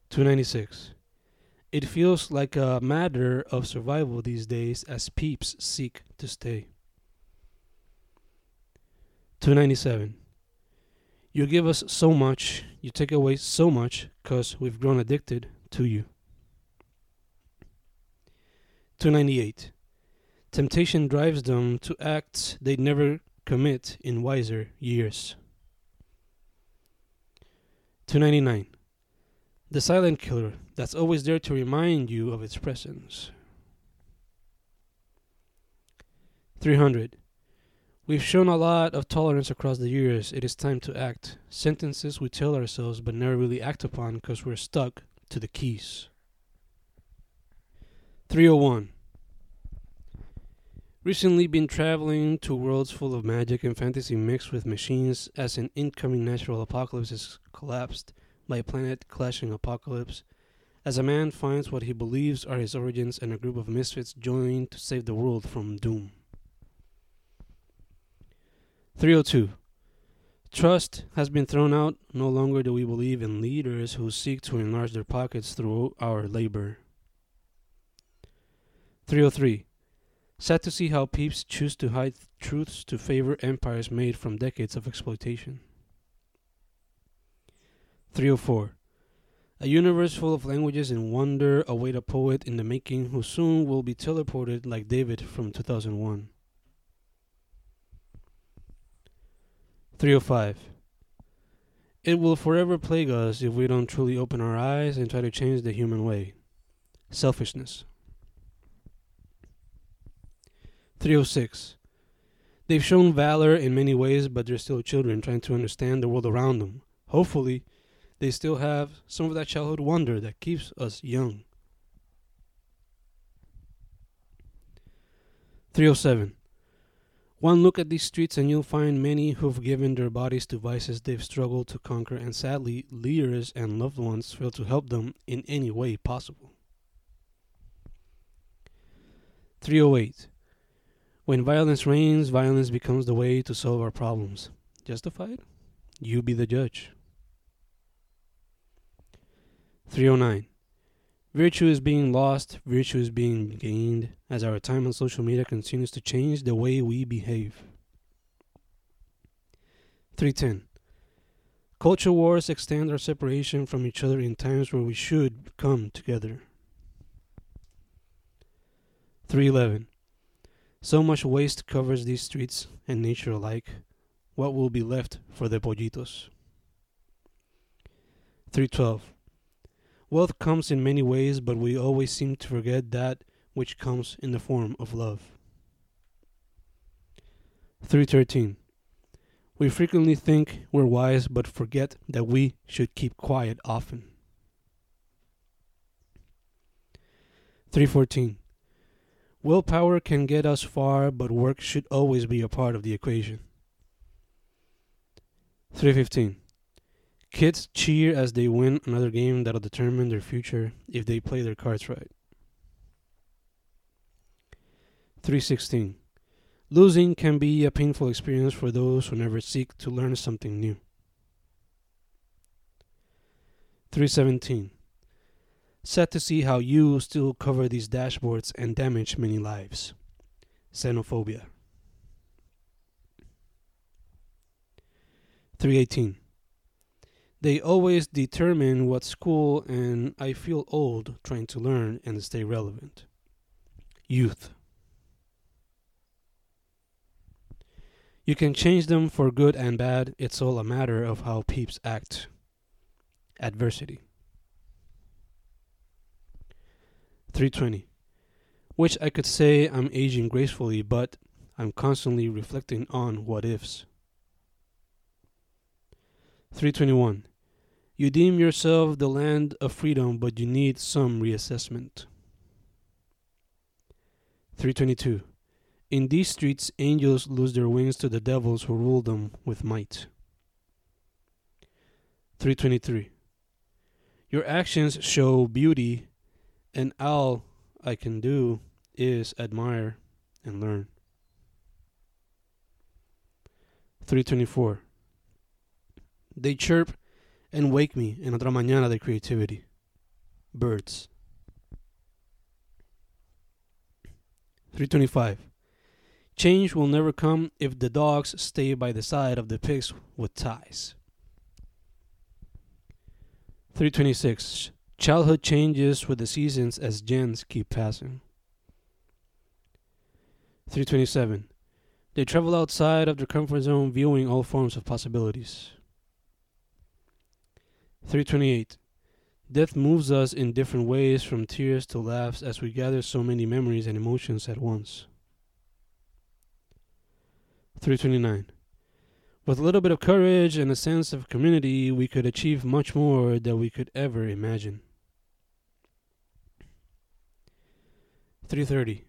296. It feels like a matter of survival these days as peeps seek to stay. 297. You give us so much, you take away so much because we've grown addicted to you. 298. Temptation drives them to acts they'd never commit in wiser years. 299. The silent killer that's always there to remind you of its presence. 300. We've shown a lot of tolerance across the years. It is time to act. Sentences we tell ourselves but never really act upon because we're stuck to the keys. 301. Recently been traveling to worlds full of magic and fantasy mixed with machines as an incoming natural apocalypse is collapsed by a planet clashing apocalypse. As a man finds what he believes are his origins and a group of misfits join to save the world from doom. 302. Trust has been thrown out. No longer do we believe in leaders who seek to enlarge their pockets through our labor. 303. Sad to see how peeps choose to hide truths to favor empires made from decades of exploitation. 304. A universe full of languages and wonder await a poet in the making who soon will be teleported like David from 2001. 305. It will forever plague us if we don't truly open our eyes and try to change the human way. Selfishness. 306. They've shown valor in many ways, but they're still children trying to understand the world around them. Hopefully, they still have some of that childhood wonder that keeps us young. 307. One look at these streets and you'll find many who've given their bodies to vices they've struggled to conquer, and sadly, leaders and loved ones fail to help them in any way possible. 308. When violence reigns, violence becomes the way to solve our problems. Justified? You be the judge. 309. Virtue is being lost, virtue is being gained as our time on social media continues to change the way we behave. 310. Culture wars extend our separation from each other in times where we should come together. 311. So much waste covers these streets and nature alike. What will be left for the pollitos? 312. Wealth comes in many ways, but we always seem to forget that which comes in the form of love. 313. We frequently think we're wise, but forget that we should keep quiet often. 314. Willpower can get us far, but work should always be a part of the equation. 315. Kids cheer as they win another game that'll determine their future if they play their cards right. 316. Losing can be a painful experience for those who never seek to learn something new. 317. Sad to see how you still cover these dashboards and damage many lives. Xenophobia. 318. They always determine what school, and I feel old trying to learn and stay relevant. Youth. You can change them for good and bad, it's all a matter of how peeps act. Adversity. 320. Which I could say I'm aging gracefully, but I'm constantly reflecting on what ifs. 321. You deem yourself the land of freedom, but you need some reassessment. 322. In these streets, angels lose their wings to the devils who rule them with might. 323. Your actions show beauty and all I can do is admire and learn. 324. They chirp and wake me in otra mañana de creativity. Birds. 325. Change will never come if the dogs stay by the side of the pigs with ties. 326. Childhood changes with the seasons as gens keep passing. 327. They travel outside of their comfort zone, viewing all forms of possibilities. 328. Death moves us in different ways from tears to laughs as we gather so many memories and emotions at once. 329. With a little bit of courage and a sense of community, we could achieve much more than we could ever imagine. 3:30.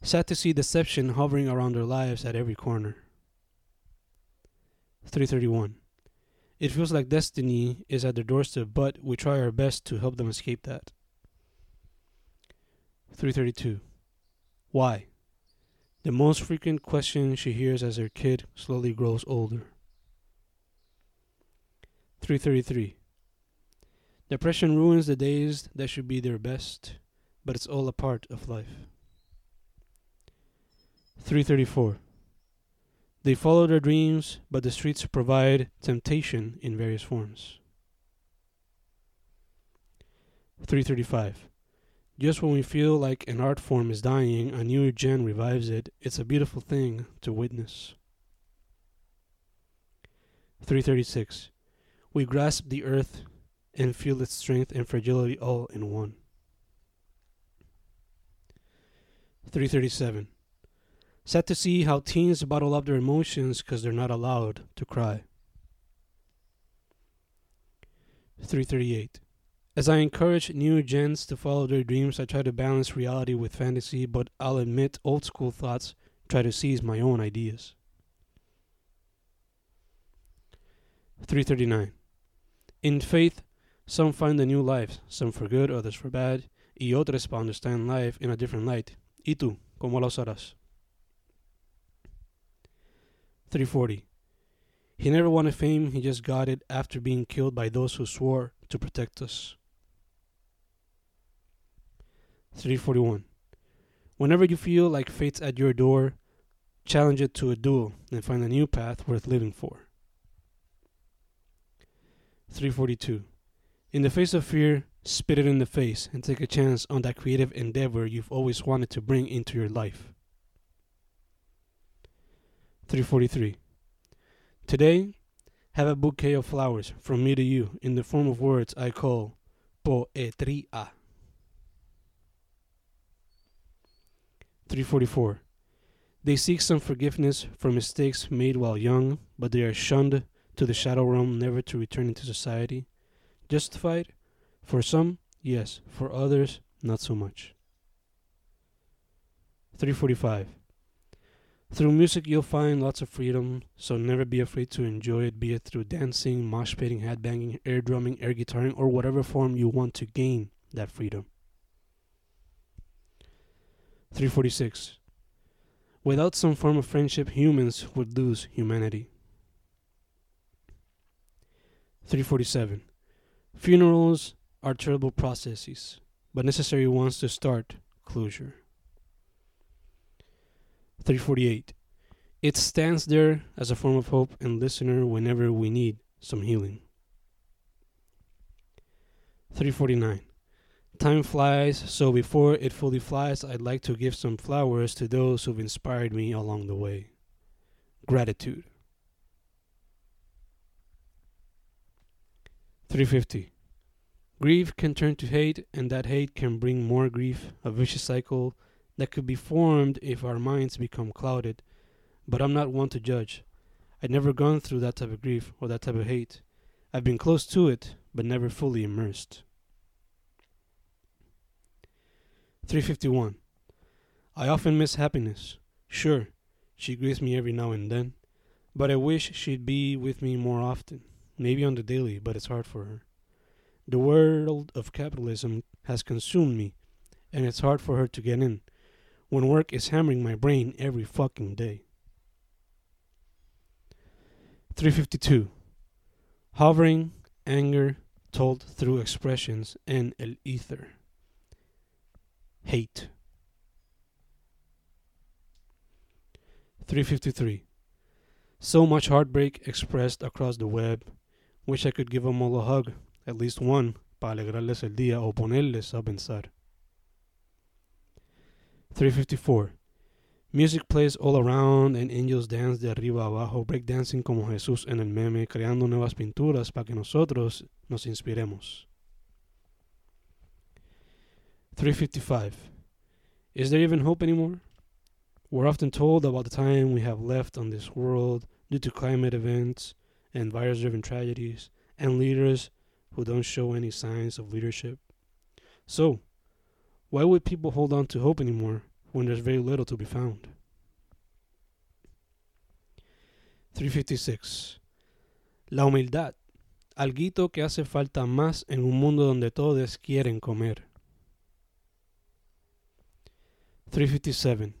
Sad to see deception hovering around our lives at every corner. 331. It feels like destiny is at their doorstep, but we try our best to help them escape that. 332. Why? The most frequent question she hears as her kid slowly grows older. 333. Depression ruins the days that should be their best but it's all a part of life. 334. They follow their dreams, but the streets provide temptation in various forms. 335. Just when we feel like an art form is dying, a new gen revives it. It's a beautiful thing to witness. 336. We grasp the earth and feel its strength and fragility all in one. 337. Sad to see how teens bottle up their emotions because they're not allowed to cry. 338. As I encourage new gens to follow their dreams, I try to balance reality with fantasy, but I'll admit old school thoughts try to seize my own ideas. 339. In faith, some find a new life, some for good, others for bad, y otros para understand life in a different light. ¿Y tú, cómo lo usarás? 340. He never wanted fame, he just got it after being killed by those who swore to protect us. 341. Whenever you feel like fate's at your door, challenge it to a duel and find a new path worth living for. 342. In the face of fear, spit it in the face and take a chance on that creative endeavor you've always wanted to bring into your life. 343. Today, have a bouquet of flowers from me to you in the form of words I call poetria. 344. They seek some forgiveness for mistakes made while young, but they are shunned to the shadow realm, never to return into society. Justified? For some, yes. For others, not so much. 345. Through music, you'll find lots of freedom, so never be afraid to enjoy it, be it through dancing, mosh pitting, headbanging, air drumming, air guitaring, or whatever form you want to gain that freedom. 346. Without some form of friendship, humans would lose humanity. 347. Funerals are terrible processes, but necessary ones to start closure. 348. It stands there as a form of hope and listener whenever we need some healing. 349. Time flies, so before it fully flies, I'd like to give some flowers to those who've inspired me along the way. Gratitude. 350. Grief can turn to hate, and that hate can bring more grief, a vicious cycle that could be formed if our minds become clouded. But I'm not one to judge. I'd never gone through that type of grief or that type of hate. I've been close to it, but never fully immersed. 351. I often miss happiness. Sure, she greets me every now and then, but I wish she'd be with me more often, maybe on the daily, but it's hard for her. The world of capitalism has consumed me, and it's hard for her to get in when work is hammering my brain every fucking day. 352. Hovering, anger, told through expressions, and el ether hate. 353. So much heartbreak expressed across the web. Wish I could give them all a hug, at least one, para alegrarles el día o ponerles a pensar. 354. Music plays all around and angels dance de arriba abajo, breakdancing como Jesús en el meme, creando nuevas pinturas para que nosotros nos inspiremos. 355. Is there even hope anymore? We're often told about the time we have left on this world due to climate events and virus driven tragedies and leaders who don't show any signs of leadership. So, why would people hold on to hope anymore when there's very little to be found? 356. La humildad, alguito que hace falta más en un mundo donde todos quieren comer. 357.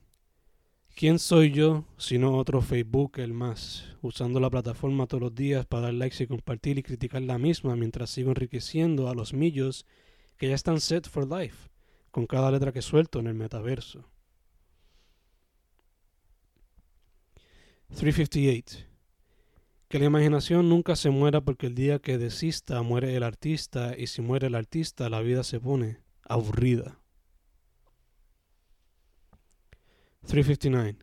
¿Quién soy yo sino otro Facebook el más, usando la plataforma todos los días para dar likes y compartir y criticar la misma mientras sigo enriqueciendo a los millos que ya están set for life con cada letra que suelto en el metaverso? 358. Que la imaginación nunca se muera porque el día que desista muere el artista y si muere el artista la vida se pone aburrida. 359.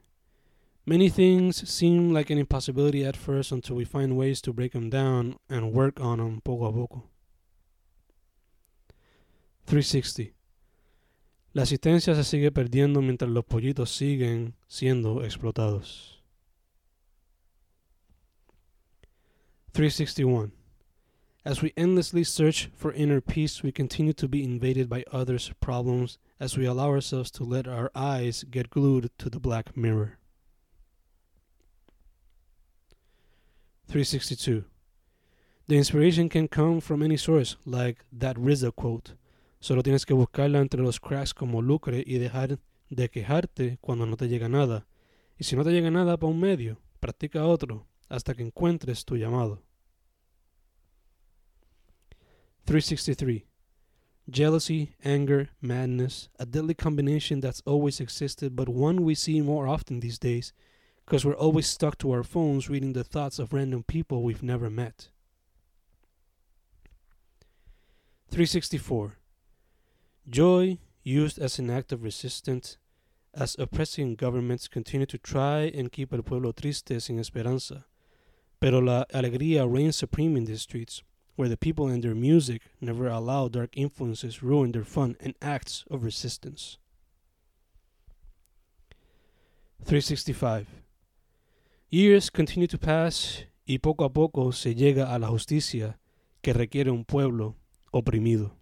Many things seem like an impossibility at first until we find ways to break them down and work on them poco a poco. 360. La asistencia se sigue perdiendo mientras los pollitos siguen siendo explotados. 361. As we endlessly search for inner peace, we continue to be invaded by others' problems as we allow ourselves to let our eyes get glued to the black mirror. 362. The inspiration can come from any source, like that RZA quote. Solo tienes que buscarla entre los cracks como lucre y dejar de quejarte cuando no te llega nada. Y si no te llega nada para un medio, practica otro hasta que encuentres tu llamado. 363. Jealousy, anger, madness, a deadly combination that's always existed, but one we see more often these days because we're always stuck to our phones reading the thoughts of random people we've never met. 364. Joy used as an act of resistance as oppressing governments continue to try and keep el pueblo triste sin esperanza. Pero la alegría reigns supreme in these streets, where the people and their music never allow dark influences ruin their fun and acts of resistance. 365. Years continue to pass y poco a poco se llega a la justicia que requiere un pueblo oprimido.